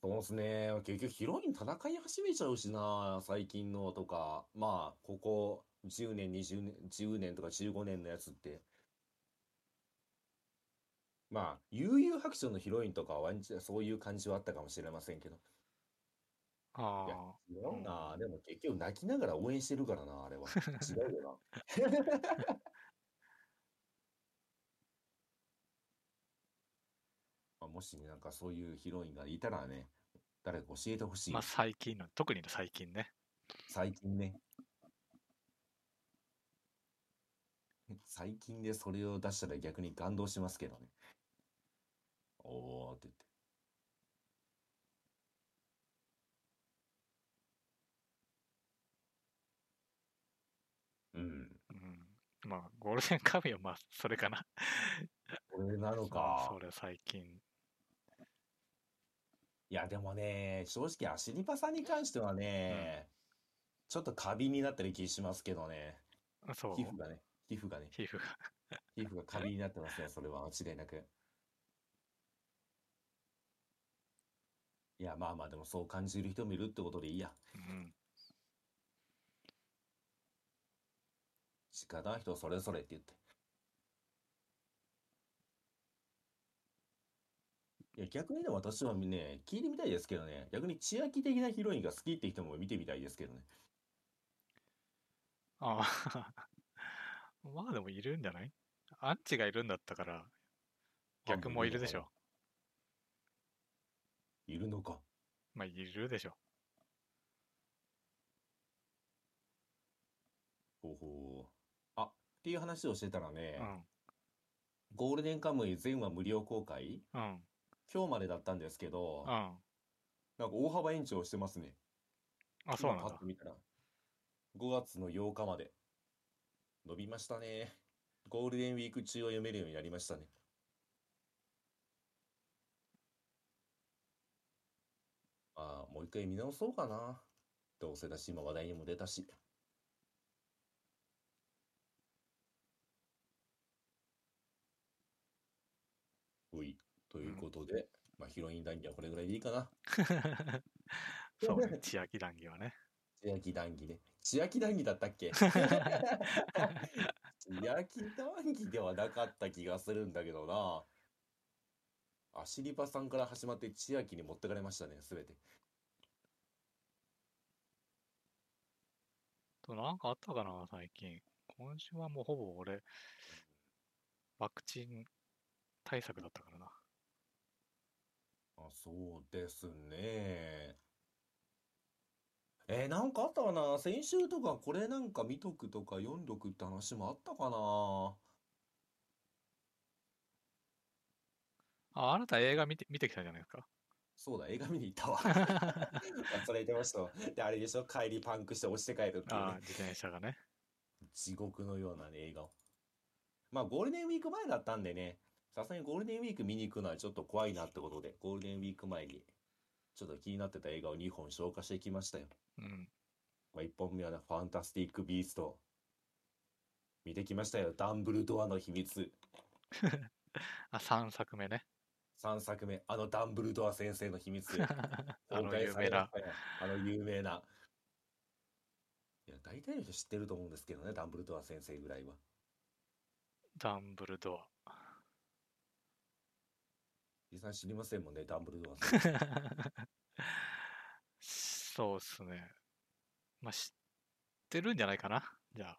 そうですね。結局ヒロイン戦い始めちゃうしな、最近のとか。まあ、ここ10年、20年、10年とか15年のやつって。まあ、悠々白書のヒロインとかはワンチャンそういう感じはあったかもしれませんけど。いや、あ違うな。でも結局泣きながら応援してるからな、あれは。違うよな。まあもしね、なんかそういうヒロインがいたらね、誰か教えてほしいまあ。最近の、特に最近ね。最近ね。最近でそれを出したら逆に感動しますけどね。おーって言って。うん。うん。まあ、ゴールデンカムイはまあ、それかな。これなのまあかそ。れ最近。いや、でもね、正直アシリパさんに関してはね、ちょっと過敏になってる気しますけどね。そう皮。膚がね、皮膚がね、皮膚が。皮膚が過敏になってますね、それは間違いなく。いや、まあまあ、でもそう感じる人もいるってことでいいや。うん。仕方人それぞれって言って。いや、逆にでも私はね、聞いてみたいですけどね、逆に千秋的なヒロインが好きって人も見てみたいですけどね。ああ。まあでもいるんじゃない？アンチがいるんだったから、逆もいるでしょ。いるのか。まあいるでしょ。ほうほう。あ、っていう話をしてたらね、うん。ゴールデンカムイ全話無料公開？うん。今日までだったんですけどうん。、なんか大幅延長してますね。あ、そうなんだ今パッと。見たら。5月の8日まで。伸びましたね。ゴールデンウィーク中を読めるようになりましたね。ああ、もう一回見直そうかな。どうせだし、今話題にも出たし。うい。ということで、まあ、ヒロイン談義はこれぐらいでいいかな。そうね、千秋談義はね。千秋談義ね。千秋談義だったっけ？千秋談義ではなかった気がするんだけどな。アシリパさんから始まって千秋に持ってかれましたね、すべて。となんかあったかな、最近。今週はもうほぼ俺、ワクチン対策だったからな。あ、そうですね。えーなんかあったかな？先週とかこれなんか見とくとか読んどくって話もあったかな？あ、あなた映画見て、見てきたじゃないですか？そうだ、映画見に行ったわ。忘れてましたわ。で、あれでしょ？帰りパンクして押して帰るっていうねあ、自転車がね。地獄のようなね、映画を。まあ、ゴールデンウィーク前だったんでね、さすがにゴールデンウィーク見に行くのはちょっと怖いなってことで、ゴールデンウィーク前に、ちょっと気になってた映画を2本消化してきましたよ。うん。まあ、1本目はね、ファンタスティック・ビースト。見てきましたよ。ダンブルドアの秘密。あ、3作目ね。3作目、あのダンブルドア先生の秘密。あの有名な。あの有名な。いや、大体の人知ってると思うんですけどね、ダンブルドア先生ぐらいは。ダンブルドア。実際知りませんもんね、ダンブルドア先生。そうっすね。まあ、知ってるんじゃないかな？じゃあ。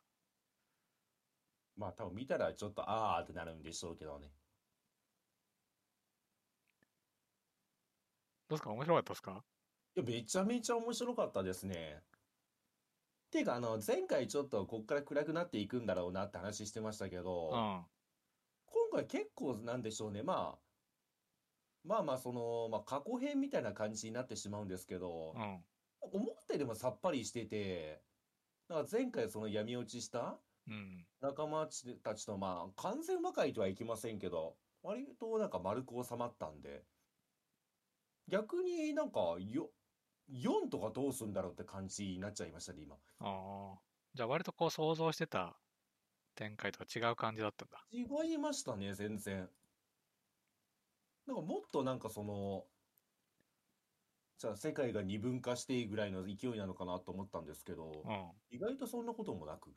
まあ多分見たらちょっとあーってなるんでしょうけどね。どうですか？面白かったですか？いや、めちゃめちゃ面白かったですね。ていうか、あの、前回ちょっとこっから暗くなっていくんだろうなって話してましたけど、うん。今回結構なんでしょうね、まあ、まあまあ、その、まあ過去編みたいな感じになってしまうんですけどう、ん。思ったよりもさっぱりしてて、なんか前回その闇落ちしたうん。仲間たちとまあ、完全和解とはいきませんけど、割となんか丸く収まったんで、逆になんかよ、4とかどうすんだろうって感じになっちゃいましたね、今。ああ。じゃあ割とこう想像してた展開とは違う感じだったんだ。違いましたね、全然。なんかもっとなんかその、じゃあ世界が二分化していいぐらいの勢いなのかなと思ったんですけど、うん。意外とそんなこともなく。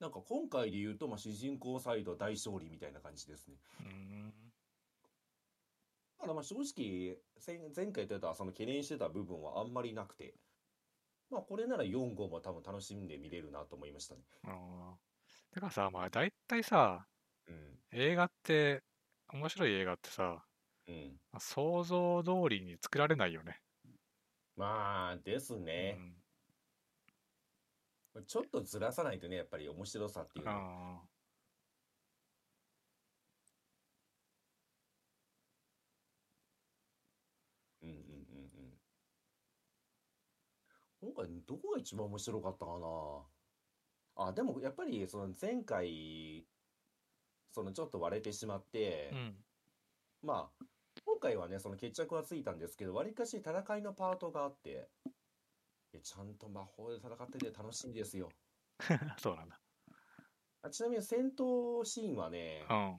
なんか今回で言うと、まあ、主人公サイド大勝利みたいな感じですね。うーん。だからまあ正直、前前回言ってたその懸念してた部分はあんまりなくて、まあこれなら4号も多分楽しんで見れるなと思いましたね。ああ。てかさ、まあ大体さ、うん。映画って、面白い映画ってさ、うん。まあ想像通りに作られないよね。まあ、ですうね。ん。ちょっとずらさないとね、やっぱり面白さっていうのは。あうんうんうんうん。今回、どこが一番面白かったかな。あ、でもやっぱり、その前回、そのちょっと割れてしまってー、うん。まあ、今回はね、その決着はついたんですけど、わりかし戦いのパートがあって、ちゃんと魔法で戦ってて楽しいですよ。そうなんだ。あちなみに戦闘シーンはね、うん。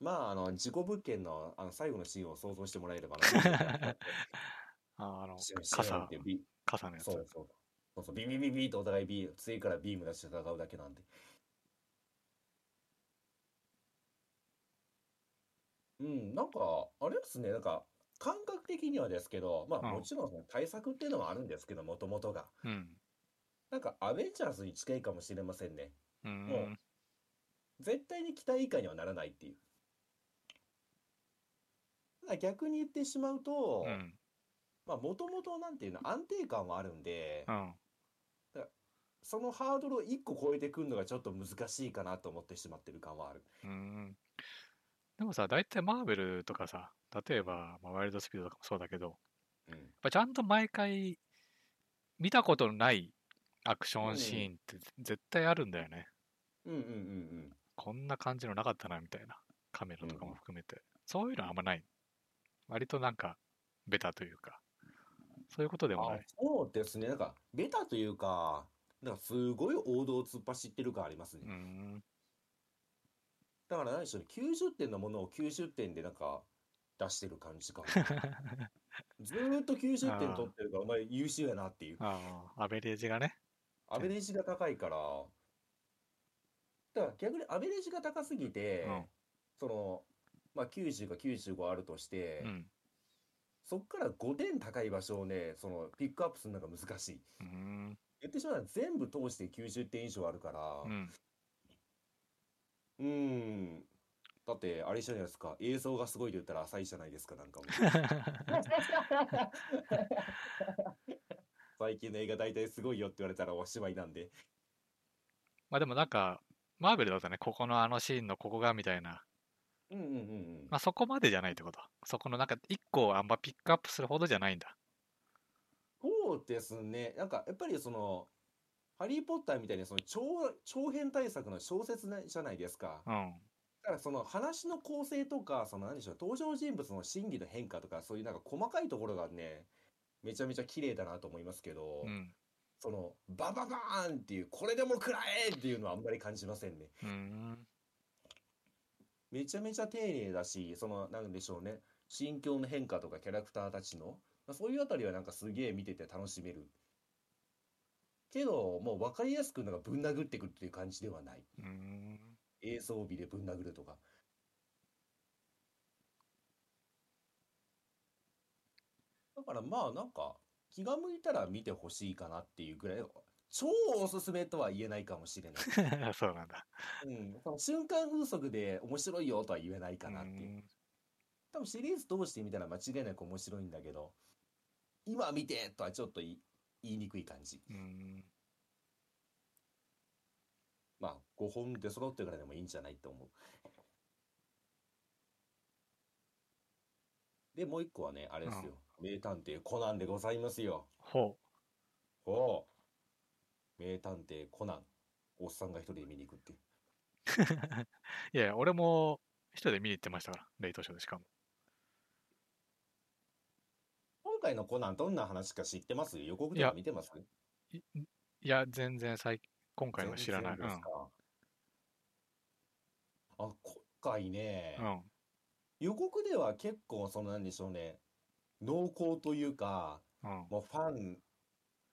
まあ、あの、事故物件の、あの、最後のシーンを想像してもらえればな。あ あの、傘傘のやつ。そうそう。そうそう、ビビビビとお互いビ次からビーム出して戦うだけなんで。うん、なんか、あれですね、なんか、感覚的にはですけど、まあ、うんもちろんその対策っていうのはあるんですけど、もともとが。うん。なんか、アベンジャーズに近いかもしれませんね。う。もうん絶対に期待以下にはならないっていう。ただ逆に言ってしまうと、うん。まあ、もともとなんていうの、安定感はあるんで、うん。そのハードルを1個超えてくるのがちょっと難しいかなと思ってしまってる感はある。うん。でもさ、大体マーベルとかさ、例えば、まあ、ワイルドスピードとかもそうだけど、うん。やっぱちゃんと毎回見たことのないアクションシーンって絶対あるんだよね。うんうんうんこんな感じのなかったなみたいな。カメラとかも含めて。そういうのはあんまない。割となんか、ベタというか、そういうことでもない。、そうですね。なんか、ベタというか、なんかすごい王道を突っ走ってる感ありますね。うん。だから何でしょうね、90点のものを90点でなんか出してる感じか。ずーっと90点取ってるから、お前優秀やなっていう。ああ、アベレージがね。アベレージが高いから、だから逆にアベレージが高すぎて、うんその、まあ90か95あるとして、うん。そっから5点高い場所をね、そのピックアップするのが難しい。うん。言ってしまえば全部通して90点以上あるから、うん。うーん。だって、あれじゃないですか、映像がすごいと言ったら浅いじゃないですか、なんかも。最近の映画大体すごいよって言われたらおしまいなんで。まあでもなんか、マーベルだとね、ここのあのシーンのここがみたいな、うんうんうんうん。まあそこまでじゃないってこと。そこのなんか一個あんまピックアップするほどじゃないんだ。そうですね。なんか、やっぱりその、ハリー・ポッターみたいにその長長編対策の小説ねじゃないですか。うん。だからその話の構成とか、その何でしょう、登場人物の心理の変化とか、そういうなんか細かいところがね、めちゃめちゃ綺麗だなと思いますけど、うん。その、バババーンっていう、これでも食らえっていうのはあんまり感じませんね。うん。めちゃめちゃ丁寧だし、その、なんでしょうね、心境の変化とかキャラクターたちの、まあそういうあたりはなんかすげえ見てて楽しめる。けど、もう分かりやすくなんかぶん殴ってくるっていう感じではない。うん。映像美でぶん殴るとか。だからまあなんか気が向いたら見てほしいかなっていうぐらい、超おすすめとは言えないかもしれない。そうなんだ。うん、その瞬間風速で面白いよとは言えないかなっていう。多分シリーズ通してみたら間違いなく面白いんだけど、今見てとはちょっと言いにくい感じ。うん。まあ5本で揃ってからでもいいんじゃないと思う。で、もう一個はね、あれですよ。名探偵コナンでございますよ。ほおう。名探偵コナン。おっさんが一人で見に行くっていう。う。いやいや、俺も一人で見に行ってましたから、レイトショーでしかも。今回のコナンどんな話か知ってます？予告いやとか見てます？いいや、全然最今回の知らない。ですか？あ、今回ね、うん。うん。予告では結構そのなんでしょうね、濃厚というか、うん。もうファン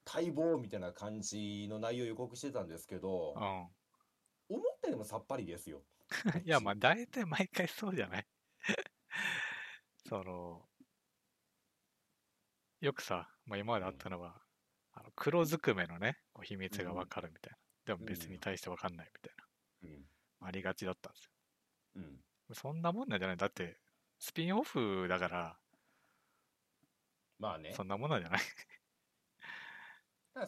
待望みたいな感じの内容を予告してたんですけど、うん。思ったよりもさっぱりですよ。いや、まあ、大体毎回そうじゃない？その、よくさ、まあ、今まであったのは、あの黒ずくめのね、こう秘密がわかるみたいな。でも別に対してわかんないみたいな。うん。ありがちだったんですよ。うん。そんなもんなんじゃない？だって、スピンオフだから、まあね。そんなもんなんじゃない？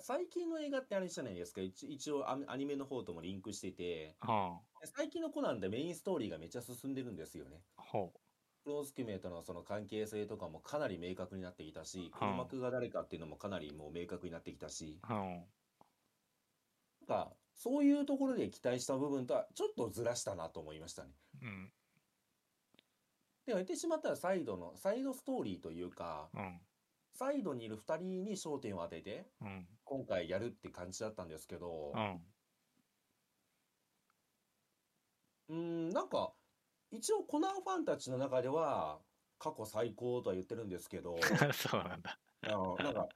最近の映画ってあれじゃないですか。一一応アニアニメの方ともリンクしてて、うん。最近のコナンでメインストーリーがめっちゃ進んでるんですよね。ほ黒ずくめとのその関係性とかもかなり明確になってきたし、はあ黒幕が誰かっていうのもかなりもう明確になってきたし、う。うん。なんかそういうところで期待した部分とはちょっとずらしたなと思いましたね。うん。でも言ってしまったらサイドの、サイドストーリーというか、うん。サイドにいる二人に焦点を当てて、うん。今回やるって感じだったんですけど、うん。うーん、なんか、一応コナンファンたちの中では、過去最高とは言ってるんですけど、そうなんだ。あの、なんか、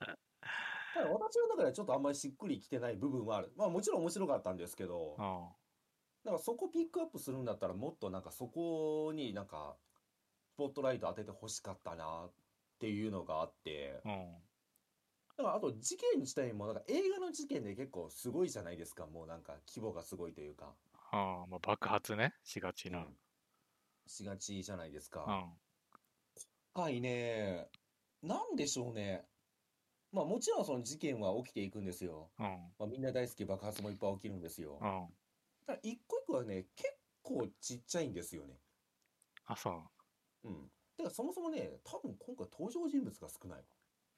ただ私の中ではちょっとあんまりしっくりきてない部分はある。まあもちろん面白かったんですけどう、ん。なんかそこピックアップするんだったらもっとなんかそこになんか、スポットライト当ててほしかったなっていうのがあって、うん。だからあと事件自体もなんか映画の事件で結構すごいじゃないですか。もうなんか規模がすごいというか、あまあ、爆発ね、しがちな。うんしがちじゃないですか。うん。はいね、なんでしょうね。まあもちろんその事件は起きていくんですよ。うん。まあ、みんな大好き爆発もいっぱい起きるんですよ。うん。ただ一個一個はね、結構ちっちゃいんですよね。あ、そう。うん。てかそもそもね、多分今回登場人物が少ないわ。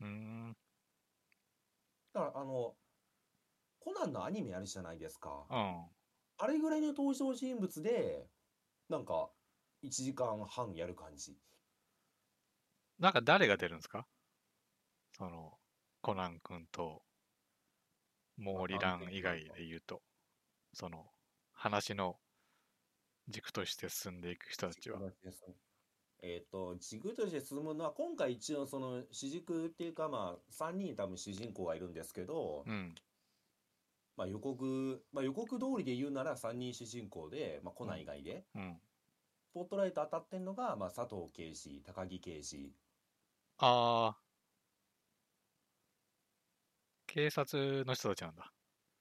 うーん。だからあの、コナンのアニメあるじゃないですか。うん。あれぐらいの登場人物で、なんか1時間半やる感じ。なんか誰が出るんですか？その、コナン君と、モーリラン以外で言うと、その、話の軸として進んでいく人たちは。えっと、軸として進むのは、今回一応その主軸っていうか、まあ、3人多分主人公がいるんですけど、うん。まあ予告、まあ予告通りで言うなら3人主人公で、まあコナン以外で、うん。スポットライト当たってんのが、まあ佐藤刑事、高木刑事。ああ。警察の人たちなんだ。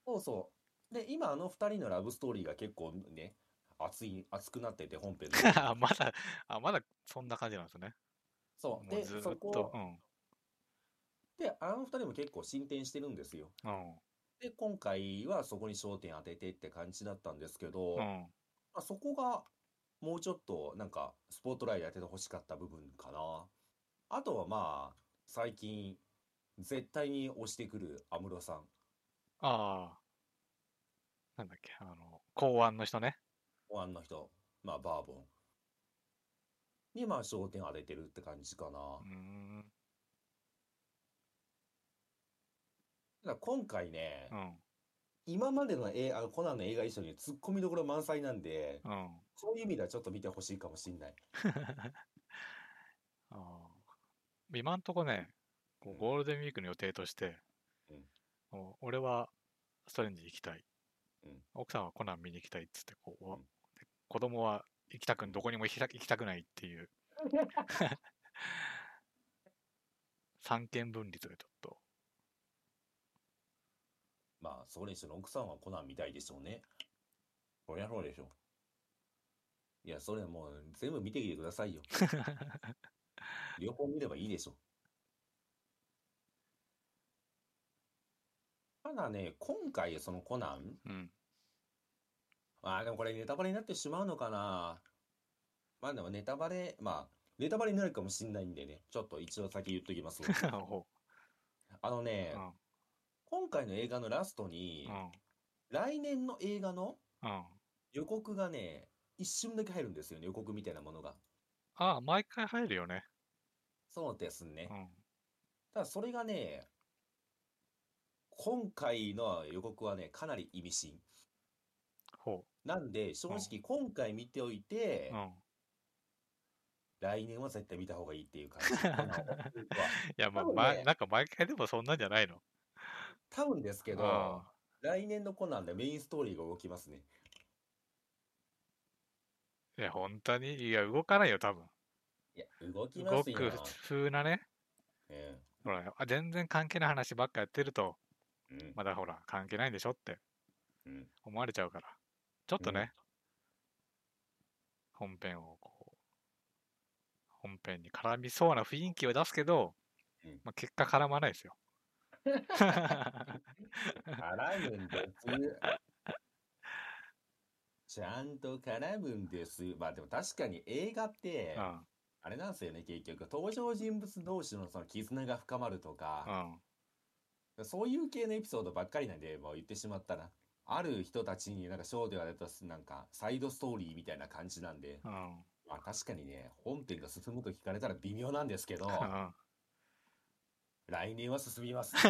そうそう。で、今あの2人のラブストーリーが結構ね、熱い、熱くなってて本編で。あまだ、あ、まだそんな感じなんですね。そう。もうで、そずーっと。こう、ん。で、あの2人も結構進展してるんですよ。うん。で、今回はそこに焦点当ててって感じだったんですけど、まうん。あ、そこがもうちょっとなんかスポットライト当ててほしかった部分かな。あとはまあ、最近絶対に押してくる安室さん。ああ。なんだっけ、あの、公安の人ね。おあんの人、まあバーボン。にまあ焦点当ててるって感じかな。うーん。だ今回ね、うん。今までの映あのコナンの映画以上にツッコミどころ満載なんで、うん。そういう意味ではちょっと見てほしいかもしんない。あー。今んとこね、こううん。ゴールデンウィークの予定として、うん。もう俺はストレンジ行きたい、うん。奥さんはコナン見に行きたいっつってこう、うん。で子供は行きたくんどこにも行きた行きたくないっていう。三権分立でちょっと。まあ、それにしても奥さんはコナン見たいでしょうね。そりゃそうでしょ。いや、それはもう全部見てきてくださいよ。両方見ればいいでしょ。ただね、今回そのコナン、うんまあでもこれネタバレになってしまうのかな。まあでもネタバレ、まあ、ネタバレになるかもしんないんでね、ちょっと一応先言っときます。ほあのねう、うん今回の映画のラストにう、ん来年の映画のうん予告がね、一瞬だけ入るんですよね、予告みたいなものが。ああ毎回入るよねそうですねう。んただそれがね、今回の予告はね、かなり意味深。ほなんで、正直今回見ておいてう、うん来年は絶対見た方がいいっていう感じ。いやまあ、ねまなんか毎回でもそんなんじゃないの多分ですけど、あ来年のコナンでメインストーリーが動きますね。いや本当に？いや動かないよ多分。いや、動きま動すよ。く普通なね。えほらあ全然関係ない話ばっかやってるとえうん。まだほら関係ないんでしょって。うん。思われちゃうから。ちょっとね、本編をこう、本編に絡みそうな雰囲気を出すけど、うん。まあ、結果絡まないですよ。絡むんです。ちゃんと絡むんです。まあでも確かに映画って、うん。あれなんですよね、結局。登場人物同士のその絆が深まるとうか、ん。そういう系のエピソードばっかりなんで、もう言ってしまったら。ある人たちになんかショーで言われたなんかサイドストーリーみたいな感じなんで、うん。まあ確かにね、本編が進むと聞かれたら微妙なんですけど、うん。来年は進みます。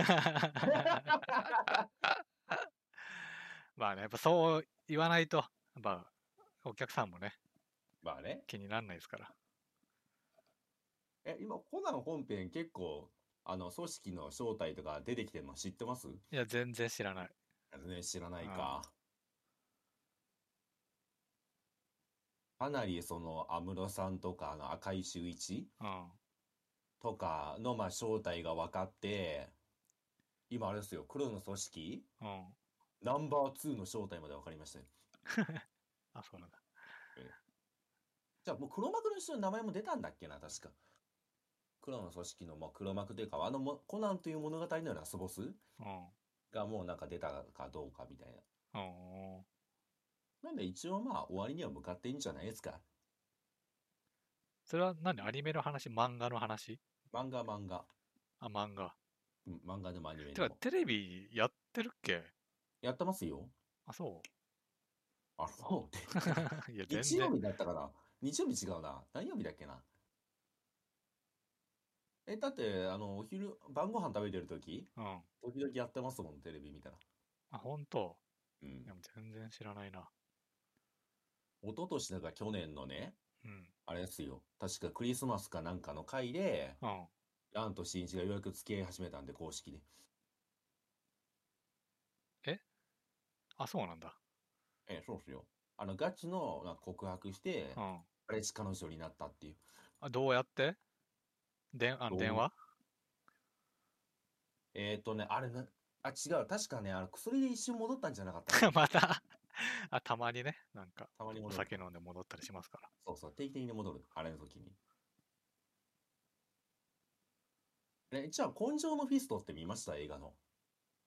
まあね、やっぱそう言わないと、やっぱお客さんもね、まあね。気にならないですから。え、今、コナン本編結構、あの、組織の正体とか出てきてるの知ってます？いや、全然知らない。ね、知らないか。かなりその、安室さんとか、あの、赤井秀一？うん。とかの、まあ、正体が分かって、今あれですよ、黒の組織？うん。ナンバー2の正体まで分かりましたよ。あ、そうなんだ。じゃあもう黒幕の人の名前も出たんだっけな、確か。黒の組織の、まあ、黒幕というか、あのも、コナンという物語のラスボスうん。がもうなんか出たかどうかみたいな。うん。なんで一応まあ終わりには向かっていいんじゃないですか。それは何アニメの話？漫画の話？漫画漫画。あ、漫画。うん、漫画でもアニメてか。テレビやってるっけ？やってますよ。あ、そあ、そう いや、全然。日曜日だったかな？日曜日違うな。何曜日だっけな？え、だって、あの、お昼、晩ご飯食べてる時？うん。時々やってますもん、テレビ見たら。あ、本当？うんいや、。全然知らないな。一昨年だから去年のね、うん。あれですよ。確かクリスマスかなんかの回で、うん。ランと新一がようやく付き合い始めたんで、公式で。あ、そうなんだ。え、そうっすよ。あの、ガチのなんか告白してう、ん。彼氏彼女になったっていう。あ、どうやって？であの電話？えーとね、あれな、あ、違う。確かね、あの、薬で一瞬戻ったんじゃなかったかな またあ、たまにね、なんか、おたまに戻る。酒飲んで戻ったりしますから。そうそう、定期的に戻る。あれの時に。え、じゃあ、根性のフィストって見ました？映画の。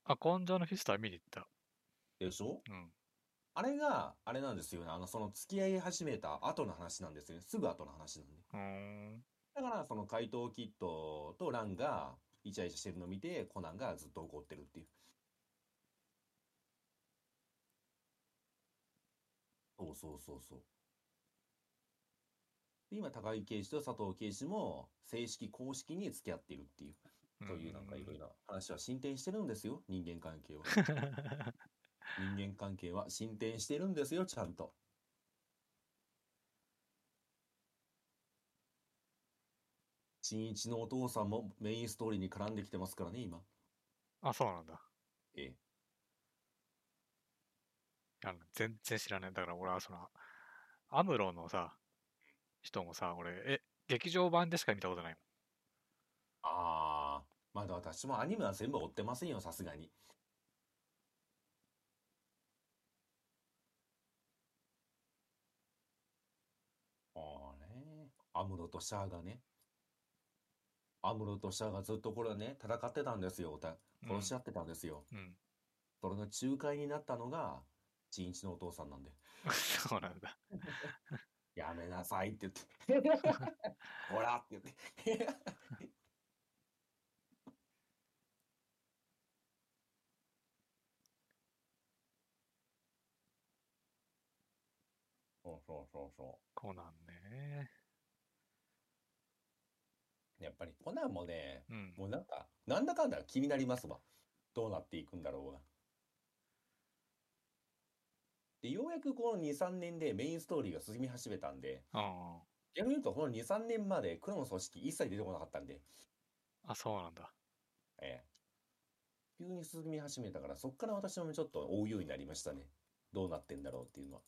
あ、紺青のフィストは見に行った。でしょ？うん。あれが、あれなんですよね。あの、その付き合い始めた後の話なんですよね。すぐ後の話なんで。うーん。だから、その怪盗キッドとランがイチャイチャしてるのを見て、コナンがずっと怒ってるっていう。そうそうそうそう。で今、高木刑事と佐藤刑事も正式、公式に付き合っているっていう、というなんかいろいろな話は進展してるんですよ、人間関係は。人間関係は進展してるんですよ、ちゃんと。新一のお父さんもメインストーリーに絡んできてますからね、今。あ、そうなんだ。ええ。あの全然知らない。だから俺はその、アムロのさ、人もさ、俺、え、劇場版でしか見たことないああ、まだ私もアニメは全部追ってませんよ、さすがに。ああね、アムロとシャアがね。アムロとシャアがずっとこれね、戦ってたんですよ、お。殺し合ってたんですよ。うん。うん。それの仲介になったのが、新一のお父さんなんで。そうなんだ。やめなさいって言って。ほらって言って。そうそうそうそコナンね。う。やっぱりコナンもね、うん。もうなんか、なんだかんだ気になりますわ。どうなっていくんだろうが。で、ようやくこの2、3年でメインストーリーが進み始めたんで、あ逆に言うとこの2、3年まで黒の組織一切出てこなかったんで、あ。あ、そうなんだ。ええ。急に進み始めたから、そっから私もちょっと追うようになりましたね。どうなってんだろうっていうのは。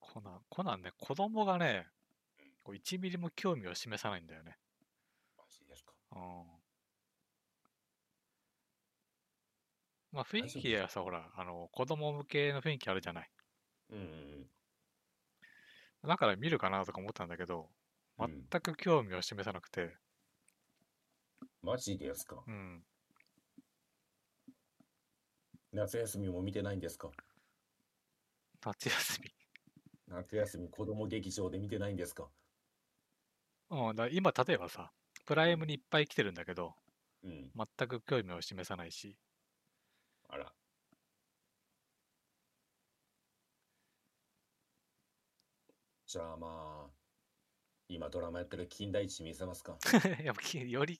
コナン、コナンね、子供がね、こう1ミリも興味を示さないんだよね。マジですか。うん。まあ雰囲気はさ、ほら、あの、子供向けの雰囲気あるじゃない。うんうんだから見るかなとか思ったんだけど、うん。うん全く興味を示さなくて、マジですかうん。夏休みも見てないんですか？夏休み。夏休み子供劇場で見てないんですか？うん、だ今、例えばさ、プライムにいっぱい来てるんだけど、うん。全く興味を示さないし、あら。じゃあまあ、今ドラマやってる金田一見せますか？やっぱきより、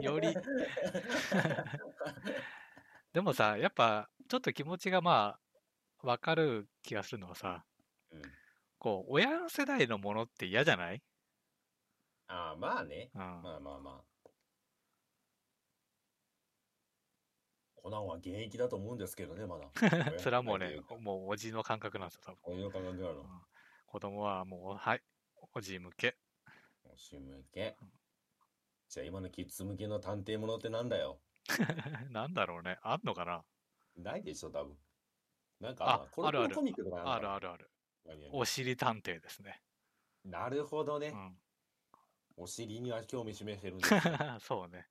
より、でもさ、やっぱちょっと気持ちがまあ、わかる気がするのはさ、うん。こう、親の世代のものって嫌じゃない？ああ、まあね。うん。まあまあまあ。コナンは現役だと思うんですけどね、まだ。それはもうねもうおじの感覚なんですよ、多分。親の感覚なの。子供はもう、はい、おじ向け。推し向け。じゃあ今のキッズ向けの探偵ものってなんだよ。なんだろうね。あんのかな？ないでしょ、多分。なんかあるあのコミックとかあるあるるある。おしり探偵ですね。なるほどねう。ん。お尻には興味示してるんですね そうね。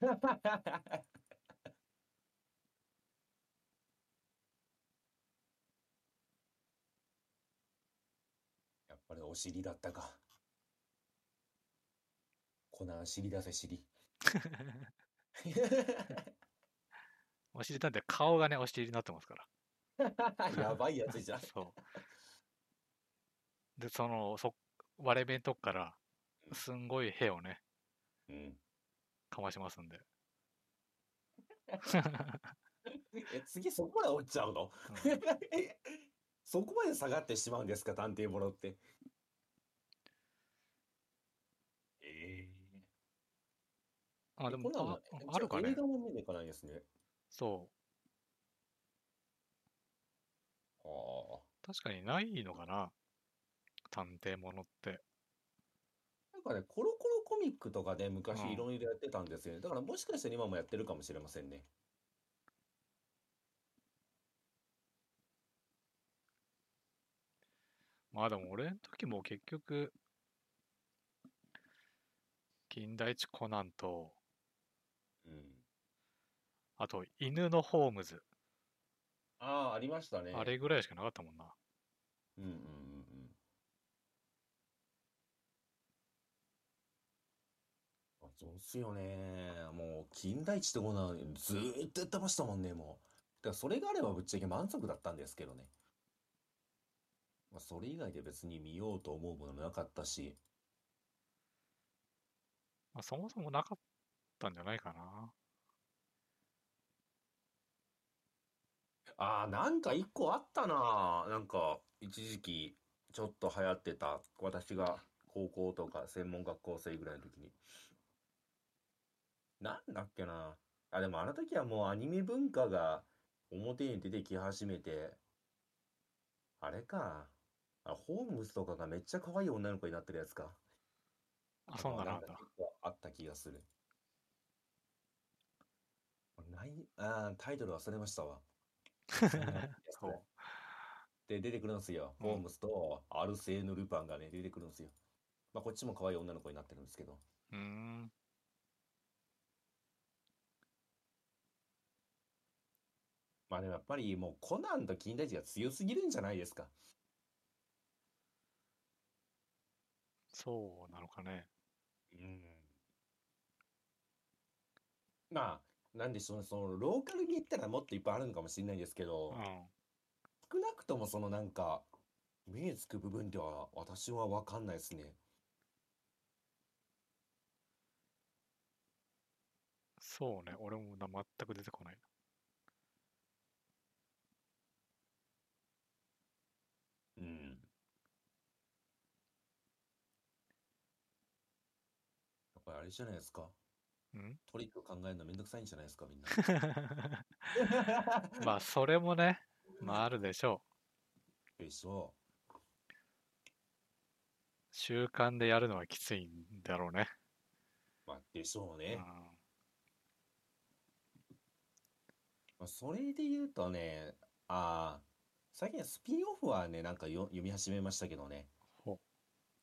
やっぱりお尻だったか。コナン尻出せ尻。おしり探偵、顔がね、お尻になってますから。やばいやつじゃん。そう。で、その、そ、割れ目のとこから、すんごい屁をね、うん。かましますんで。え、次そこまで落ちちゃうの？うん えそこまで下がってしまうんですか、探偵ものって。ええあ、でも、あはああるかね映。画も見に行かないですね。そはあ。う。確かにないのかな？探偵ものって。なんかね、コロコロコミックとかで昔うんいろいろやってたんですよね。だからもしかしたら今もやってるかもしれませんね。まあでも俺の時も結局、金田一コナンと、うん。あと犬のホームズ。ああ、ありましたね。あれぐらいしかなかったもんな。うんうんうんうん。あそうっすよね。もう、金田一とこなずーっとやってましたもんね、もう。だからそれがあればぶっちゃけ満足だったんですけどね。まあ、それ以外で別に見ようと思うものもなかったし。まあ、そもそもなかったんじゃないかな。ああ、なんか一個あったな。なんか、一時期、ちょっと流行ってた。私が高校とか専門学校生ぐらいの時に。なんだっけな。あ、でもあの時はもうアニメ文化が表に出てき始めて、あれか。あ、ホームズとかがめっちゃ可愛い女の子になってるやつか。あ、そんなんだあった気がする。ない、あータイトル忘れましたわ。そんなやつそう。で、出てくるんですよ。うんホームズとアルセーヌ・ルパンがね、出てくるんですよ。まあ、こっちも可愛い女の子になってるんですけど。うーん。まあでもやっぱりもうコナンと金田一が強すぎるんじゃないですか。そうなのかね。うん。まあ、なんでしょうね、そのローカルに行ったらもっといっぱいあるのかもしれないですけど、うん。少なくともそのなんか、目つく部分では私は分かんないですね。そうね。俺もな全く出てこない。うぱりあれじゃないですか。うん？トリック考えるのめんどくさいんじゃないですか、みんな。まあ、それもね、まあ、あるでしょう。でしょ習慣でやるのはきついんだろうね。う。まあ、でしょううね。ん。まあ、それで言うとね、ああ、最近スピンオフはね、なんかよ読み始めましたけどね。ほう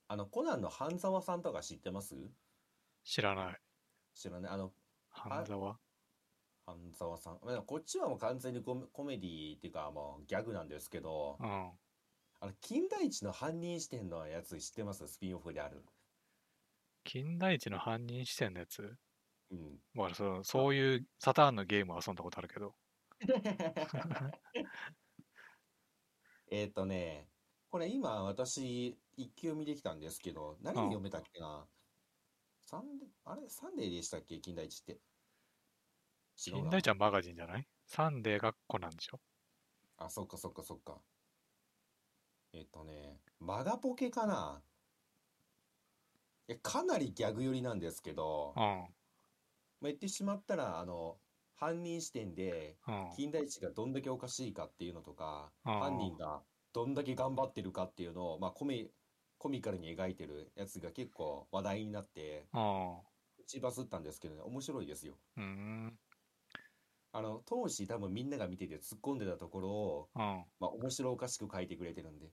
あの、コナンの半沢さんとか知ってます？知らない。知らない。あの、半沢？半沢さん。まあこっちはもう完全にコメコメディっていうか、もうギャグなんですけど、うん。あの、金田一の犯人視点のやつ知ってます？スピンオフである。金田一の犯人視点のやつ？うん。まあそうそういうサターンのゲームは遊んだことあるけど。えっとね、これ今私一級見できたんですけど、何読めたっけな？サンデー、あれ？サンデーでしたっけ？金田一って。金田一はマガジンじゃない？サンデーがコナンでしょ？あ、そっかそっかそっか。えっとね、マガポケかな？え、かなりギャグ寄りなんですけど、うん。まあ、言ってしまったら、あの、犯人視点で、うん。金田一がどんだけおかしいかっていうのとか、うん犯人がどんだけ頑張ってるかっていうのを、まあ、コミ、コミカルに描いてるやつが結構話題になって、うん。打ちバズったんですけどね、面白いですよ。うーん。あの、当時多分みんなが見てて突っ込んでたところを、うん。まあ、面白おかしく書いてくれてるんで。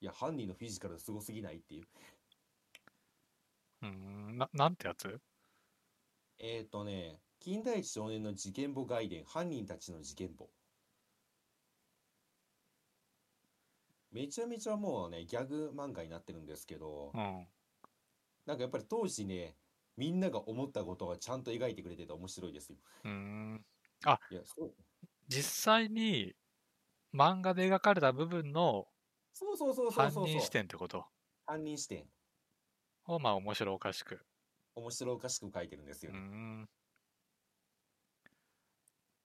いや、犯人のフィジカルすごすぎないっていう。うーん。な、なんてやつ？えーとね、金田一少年の事件簿外伝、犯人たちの事件簿。めちゃめちゃもうね、ギャグ漫画になってるんですけどう、ん。なんかやっぱり当時ね、みんなが思ったことはちゃんと描いてくれてて面白いですよ。うーん。いや、そう実際に漫画で描かれた部分のそうそうそうそうそうそう犯人視。点ってこと？犯人視点。をまあ面白おかしく。面白おかしく書いてるんですよね。ん。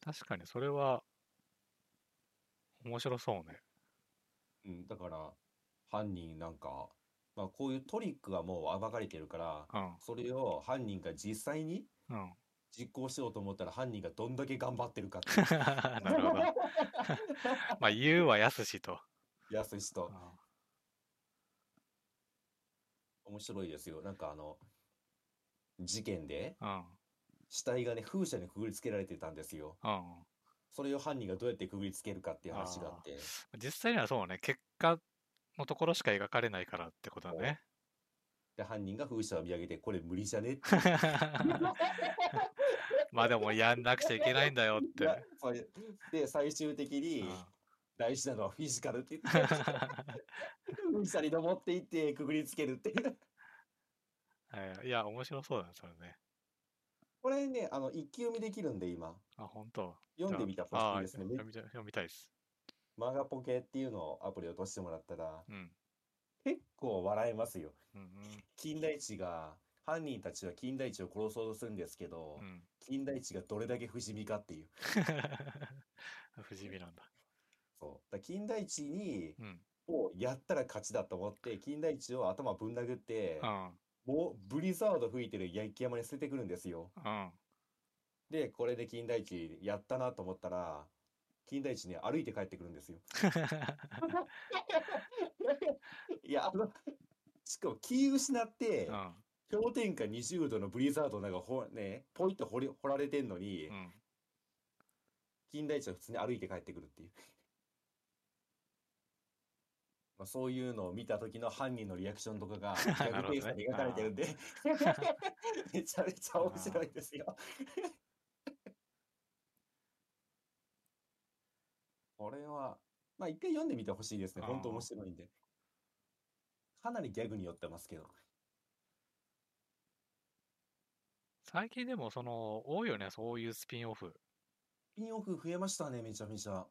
確かにそれは面白そうね。うん、だから、犯人なんか、まあこういうトリックがもう暴かれてるから、うん。それを犯人が実際にうん。実行しようと思ったら犯人がどんだけ頑張ってるかって。なるほど。まあ言うはやすしと。やすしとう。ん面白いですよ。なんかあの、事件でうん。死体がね、風車にくぐりつけられてたんですよ。うん。それを犯人がどうやってくぐりつけるかっていう話があって。実際にはそうね、結果のところしか描かれないからってことだね。で、犯人が風車を見上げて、これ無理じゃねって。まあでもやんなくちゃいけないんだよって。で、最終的にうん大事なのはフィジカルって言って、風車に登っていってくぐりつけるっていう。はいいや、面白そうだね、それね。これね、あの、一気読みできるんで、今。あ、本当？読んでみてほしああいですね。め読みたい読みたいです。マガポケっていうのをアプリを落としてもらったら、うん。結構笑えますよ。うん金田一が、犯人たちは金田一を殺そうとするんですけど、うん。うん。金田一がどれだけ不死身かっていう。不死身なんだ。そう。だ金田一に、うん。をやったら勝ちだと思って、金田一を頭ぶん殴ってう、ん。もうブリザード吹いてる焼山に捨ててくるんですよ。うん。で、これで金田一やったなと思ったら、金田一ね、歩いて帰ってくるんですよ。いや、あの、しかも気失って、うん。氷点下20度のブリザードなんかほ、ね、ポイッと掘り、掘られてんのに、うん。金田一は普通に歩いて帰ってくるっていう。まあ、そういうのを見た時の犯人のリアクションとかが、ギャグペースに描かれてるんで、めちゃめちゃ面白いですよ。これは、まあ一回読んでみてほしいですね。本当面白いんで。かなりギャグに寄ってますけど。最近でもその多いよねそういうスピンオフスピンオフ増えましたね、めちゃめちゃ。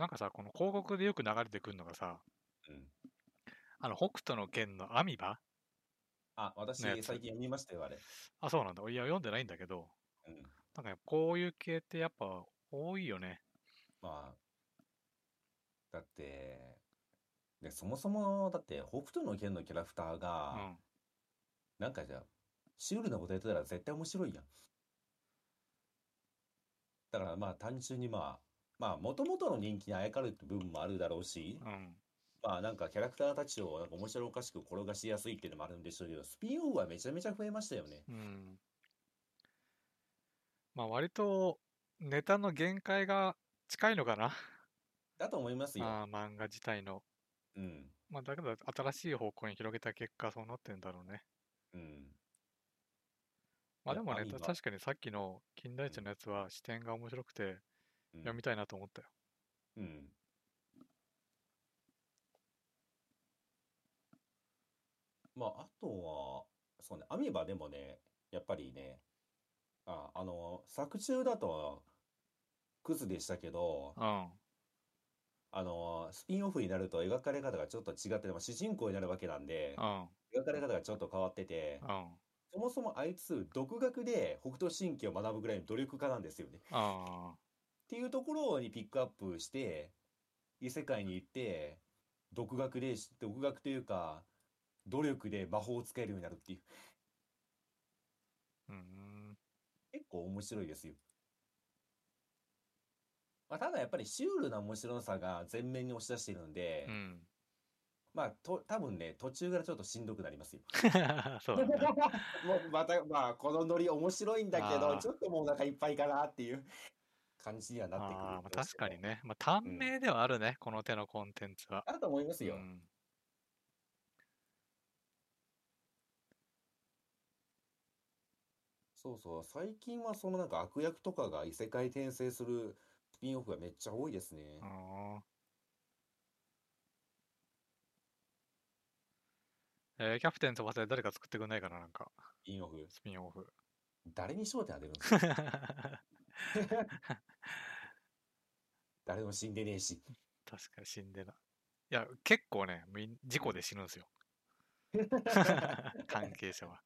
なんかさこの広告でよく流れてくるのがさうん。あの北斗の拳のアミバ？あ、私最近読みましたよ、あれ。あそうなんだいや読んでないんだけどうん。なんかこういう系ってやっぱ多いよねまあ、だって、で、そもそも、だって、北斗の拳のキャラクターうが、んなんかじゃあ、シュールなことやってたら絶対面白いやん。だからまあ単純にまあ、まあ元々の人気にあやかるって部分もあるだろうし、うんまあなんかキャラクターたちをなんか面白おかしく転がしやすいっていうのもあるんでしょうけど、スピンオフはめちゃめちゃ増えましたよね。うんまあ割とネタの限界が近いのかな？だと思いますよ。漫画自体の。うん。まあ、だけど、新しい方向に広げた結果、そうなってんだろうね。うん。まあでもね、確かにさっきの金田一のやつは視点が面白くてうん読みたいなと思ったよ。うん。まあ、あとは、そうね、アミバでもね、やっぱりね、あ、あの、作中だと、クズでしたけど、うん。あの、スピンオフになると描かれ方がちょっと違って、まあ、主人公になるわけなんで、うん。描かれ方がちょっと変わってて、うん。そもそもあいつ、独学で北斗神拳を学ぶぐらいの努力家なんですよね。っあていうところにピックアップして、異世界に行って、独学で、独学というか、努力で魔法を使えるようになるっていう。あ。うん。結構面白いですよ。まあ、ただやっぱりシュールな面白さが前面に押し出しているんで、うん。まあ、と、多分ね、途中からちょっとしんどくなりますよ。そう。もうまた、まあ、このノリ面白いんだけど、ちょっともうお腹いっぱいかなっていう感じにはなってくる。あ確かに。ね。まあ短命ではあるね、この手のコンテンツは。あると思いますよ。うん。そうそう。最近はそのなんか悪役とかが異世界転生するスピンオフがめっちゃ多いですね。あーえーキャプテン翼で誰か作ってくんないかな、なんか、スピンオフ。スピンオフ。誰に焦点当てるんですか？誰も死んでねえし。確かに死んでない。いや、結構ね、みん事故で死ぬんですよ。関係者は。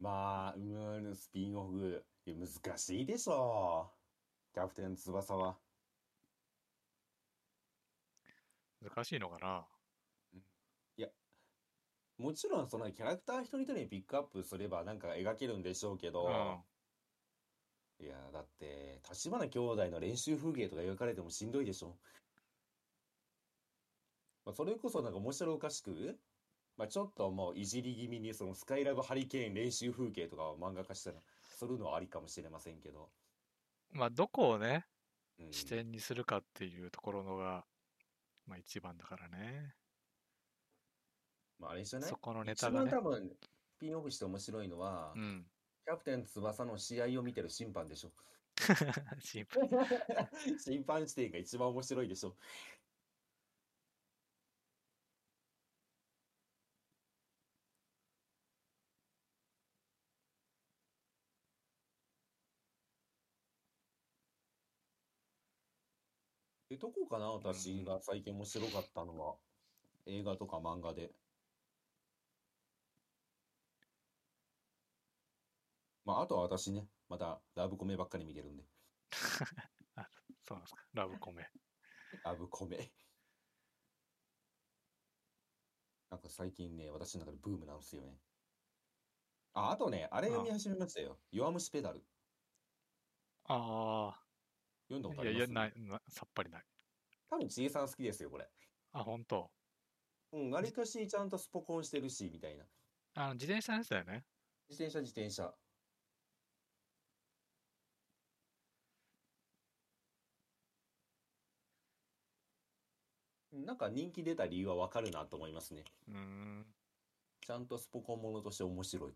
まあ、うーん、スピンオフ。難しいでしょう。キャプテン翼は。難しいのかなもちろんそのキャラクター一人一人にピックアップすればなんか描けるんでしょうけど、いや、だって、立花兄弟の練習風景とか描かれてもしんどいでしょ。まあ、それこそなんか面白おかしく、まあ、ちょっともういじり気味にそのスカイラブハリケーン練習風景とかを漫画化したら、するのはありかもしれませんけど。うん。まあ、どこをね、うん視点にするかっていうところのが、まあ一番だからね。まあ、あれじゃない？そこのネ一タがね。番多分、スピンオフして面白いのは、うん。キャプテン翼の試合を見てる審判でしょ。シンプル。審判視点が一番面白いでしょ。え、どこかな？私が最近面白かったのは。映画とか漫画で。まあ、あとは私ね、またラブコメばっかり見てるんで。そうなんですか。ラブコメ。ラブコメ。なんか最近ね、私の中でブームなんですよね。あ、あとね、あれ読み始めましたよ。弱虫ペダル。ああ。読んだことあいやいや、ります？ない、なさっぱりない。多分、ちえさん好きですよ、これ。あ、本当。うん、わりかしちゃんとスポコンしてるし、みたいな。あの、自転車のやつだよね。自転車、自転車。なんか人気出た理由はわかるなと思いますね。うーん。ちゃんとスポコンものとして面白い。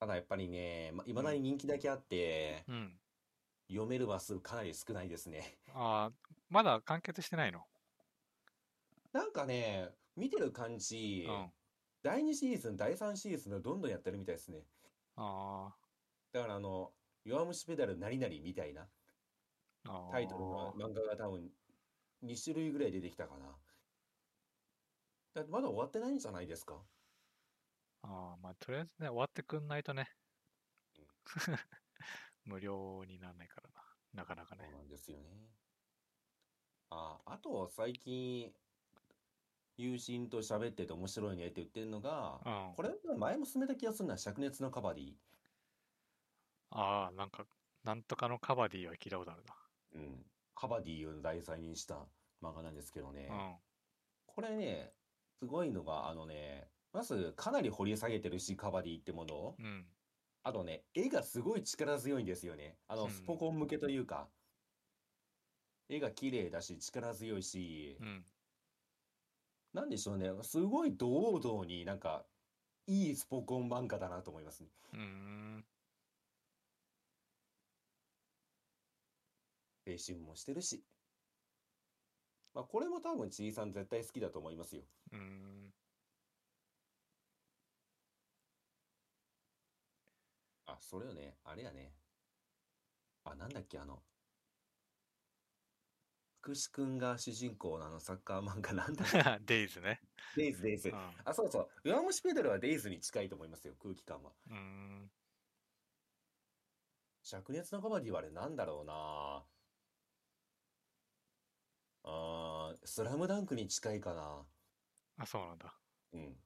ただやっぱりね、ま、未だに人気だけあって、うん。読める話数かなり少ないですね。ああ、まだ完結してないの？なんかね、見てる感じう、ん。第2シーズン、第3シーズンでどんどんやってるみたいですね。あだからあの、弱虫ペダル何々みたいなタイトルの漫画が多分2種類ぐらい出てきたかな。だってまだ終わってないんじゃないですか？ああ、まあ、とりあえずね、終わってくんないとね。無料にならないからな。なかなかねそう。なんですよね。あ、あと最近、友人と喋ってて面白いねって言ってるのが、うん。これ前も勧めた気がするのは灼熱のカバディ。ああ、なんか、なんとかのカバディは聞いたことあるうん。カバディを題材にした漫画なんですけどね。な。これね、すごいのが、あのね、まず、かなり掘り下げてるし、カバディってものを。うん。あとね、絵がすごい力強いんですよね。あの、うんスポコン向けというか、絵が綺麗だし、力強いしう、ん。なんでしょうね、すごい堂々になんか、いいスポコン漫画だなと思いますね。うーん。青春もしてるし。まあ、これも多分、ちいさん絶対好きだと思いますよ。うーん。あ、それよね、あれやね。あ、なんだっけ、あの、福士くんが主人公のあのサッカー漫画なんだっけ デイズね。デイズ、デイズう。ん。あ、そうそう。弱虫ペダルはデイズに近いと思いますよ、空気感は。うーん。灼熱のカバディはあれなんだろうなあー、スラムダンクに近いかな。あ、そうなんだ。うん。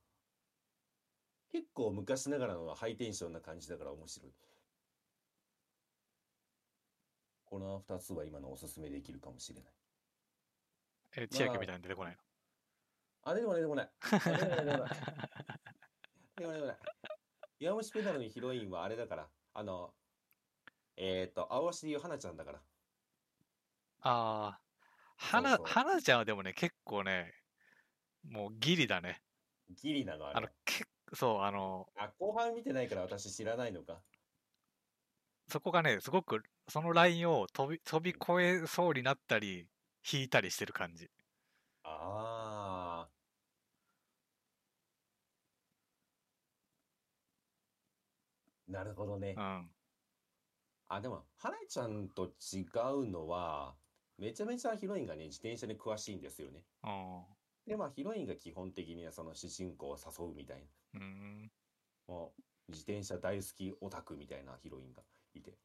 結構昔ながらのハイテンションな感じだから面白い。この二つは今のおすすめできるかもしれない。え、千秋みたいに出てこないの？あ、出てこない、出てこない。あ出てこない、出てこない。出てこない、出てこない。弱虫ペダルのヒロインはあれだから、あの、えっと、青足ゆはなちゃんだから。ああ。そう花、そう花ちゃんはでもね、結構ね、もうギリだね。ギリなの、あれ。、あのけそう、あの、あ、後半見てないから私知らないのか。そこがね、すごく、そのラインを飛び、飛び越えそうになったり、引いたりしてる感じ。あー。なるほどねう。ん。あ、でも、はなちゃんと違うのは、めちゃめちゃヒロインがね、自転車に詳しいんですよね。うん。で、まあ、ヒロインが基本的にはその主人公を誘うみたいな。うーん。もう、自転車大好きオタクみたいなヒロインがいて。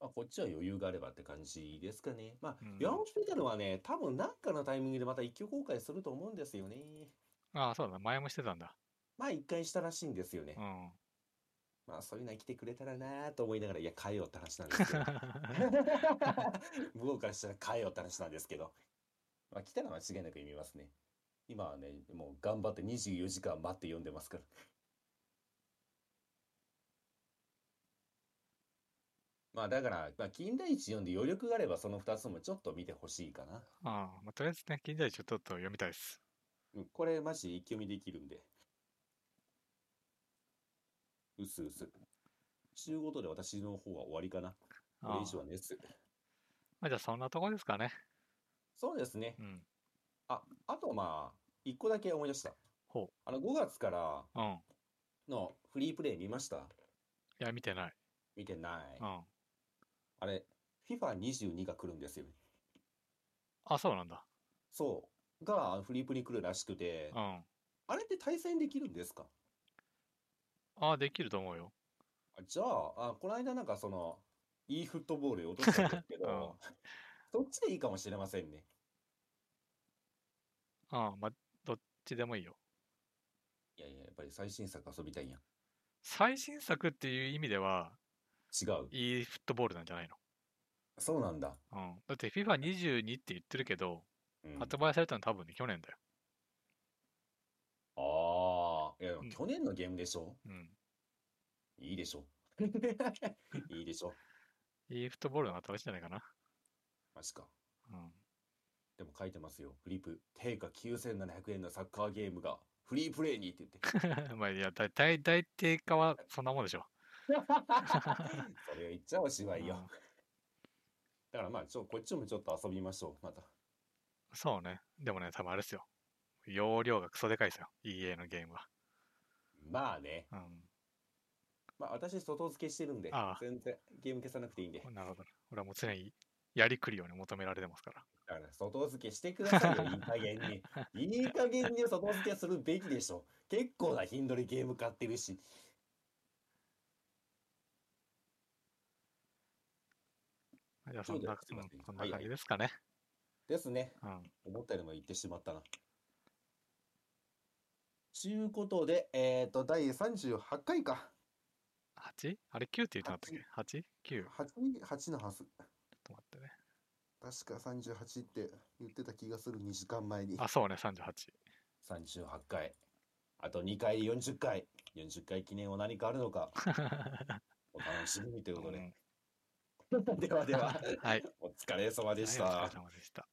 まあ、こっちは余裕があればって感じですかね。まあうん、弱虫ペダルはね、多分なんかのタイミングでまた一挙公開すると思うんですよね。ああ、そうだ、前もしてたんだ。まあ、一回したらしいんですよねう。ん。まあ、そういうのは来てくれたらなと思いながら、いや、変えようって話なんですけど。向こうからしたら変えようって話なんですけど。まあ、来たら間違いなく読みますね。今はね、もう頑張って24時間待って読んでますから。まあ、だから、まあ、金田一読んで余力があれば、その2つもちょっと見てほしいかな。ああ、まあ、とりあえずね、近代一をちょっと読みたいです。うん、これ、マジ一気読みできるんで。うすうす。ちゅうことで私の方は終わりかな。これ以上はねっす。まあ、じゃあそんなとこですかね。そうですねう。ん。あ、あとまあ、一個だけ思い出した。ほあの、5月からう。うん。いのフリープレイ見ました？や、見てない。見てない。うん。あれ、FIFA22 が来るんですよ。あ、そうなんだ。そう。が、フリープに来るらしくてう、ん。あれって対戦できるんですか？ああ、できると思うよ。あじゃあ、あ、この間なんかその、e フットボールで落としたんですけど、そっちでいいかもしれませんね。ああ、まあ、どっちでもいいよ。いやいや、やっぱり最新作遊びたいやん。最新作っていう意味では、違う。いいフットボールなんじゃないの？そうなんだ。うん。だって FIFA22 って言ってるけど、うん、発売されたの多分ね、去年だよ。ああ、いや、うん去年のゲームでしょ？うん。いいでしょ いいでしょいいフットボールの新しいんじゃないかな。マジか。うん。でも書いてますよ。フリープ。定価9700円のサッカーゲームがフリープレイにって言って。まあ、いや、だ大大定価はそんなもんでしょ。それを言っちゃおしまいよ。うんだからまあ、ちょ、こっちもちょっと遊びましょう。また。そうね。でもね、多分あれですよ。容量がクソでかいですよ。EA のゲームは。まあね。うん。まあ私、外付けしてるんでああ、全然ゲーム消さなくていいんで。なるほどね。俺はもう常にやりくりをね、求められてますから。だから、外付けしてくださいよ、いい加減に。いい加減に外付けするべきでしょ。結構な頻度でゲーム買ってるし。じゃあそんな、そうだよすいませんうんそんははいない感じですかね。ですね。うん。思ったよりも言ってしまったな。ちゅうことで、えっ、と、第38回か。8? あれ9って言ってなかったっけ ?8?9? ちょっ8、8のはず。と待ってね。確か38って言ってた気がする2時間前に。あ、そうね、38。38回。あと2回で40回。40回記念は何かあるのか、お楽しみにということで。ではでは、はい。お疲れ様でした。はいお疲れ様でした。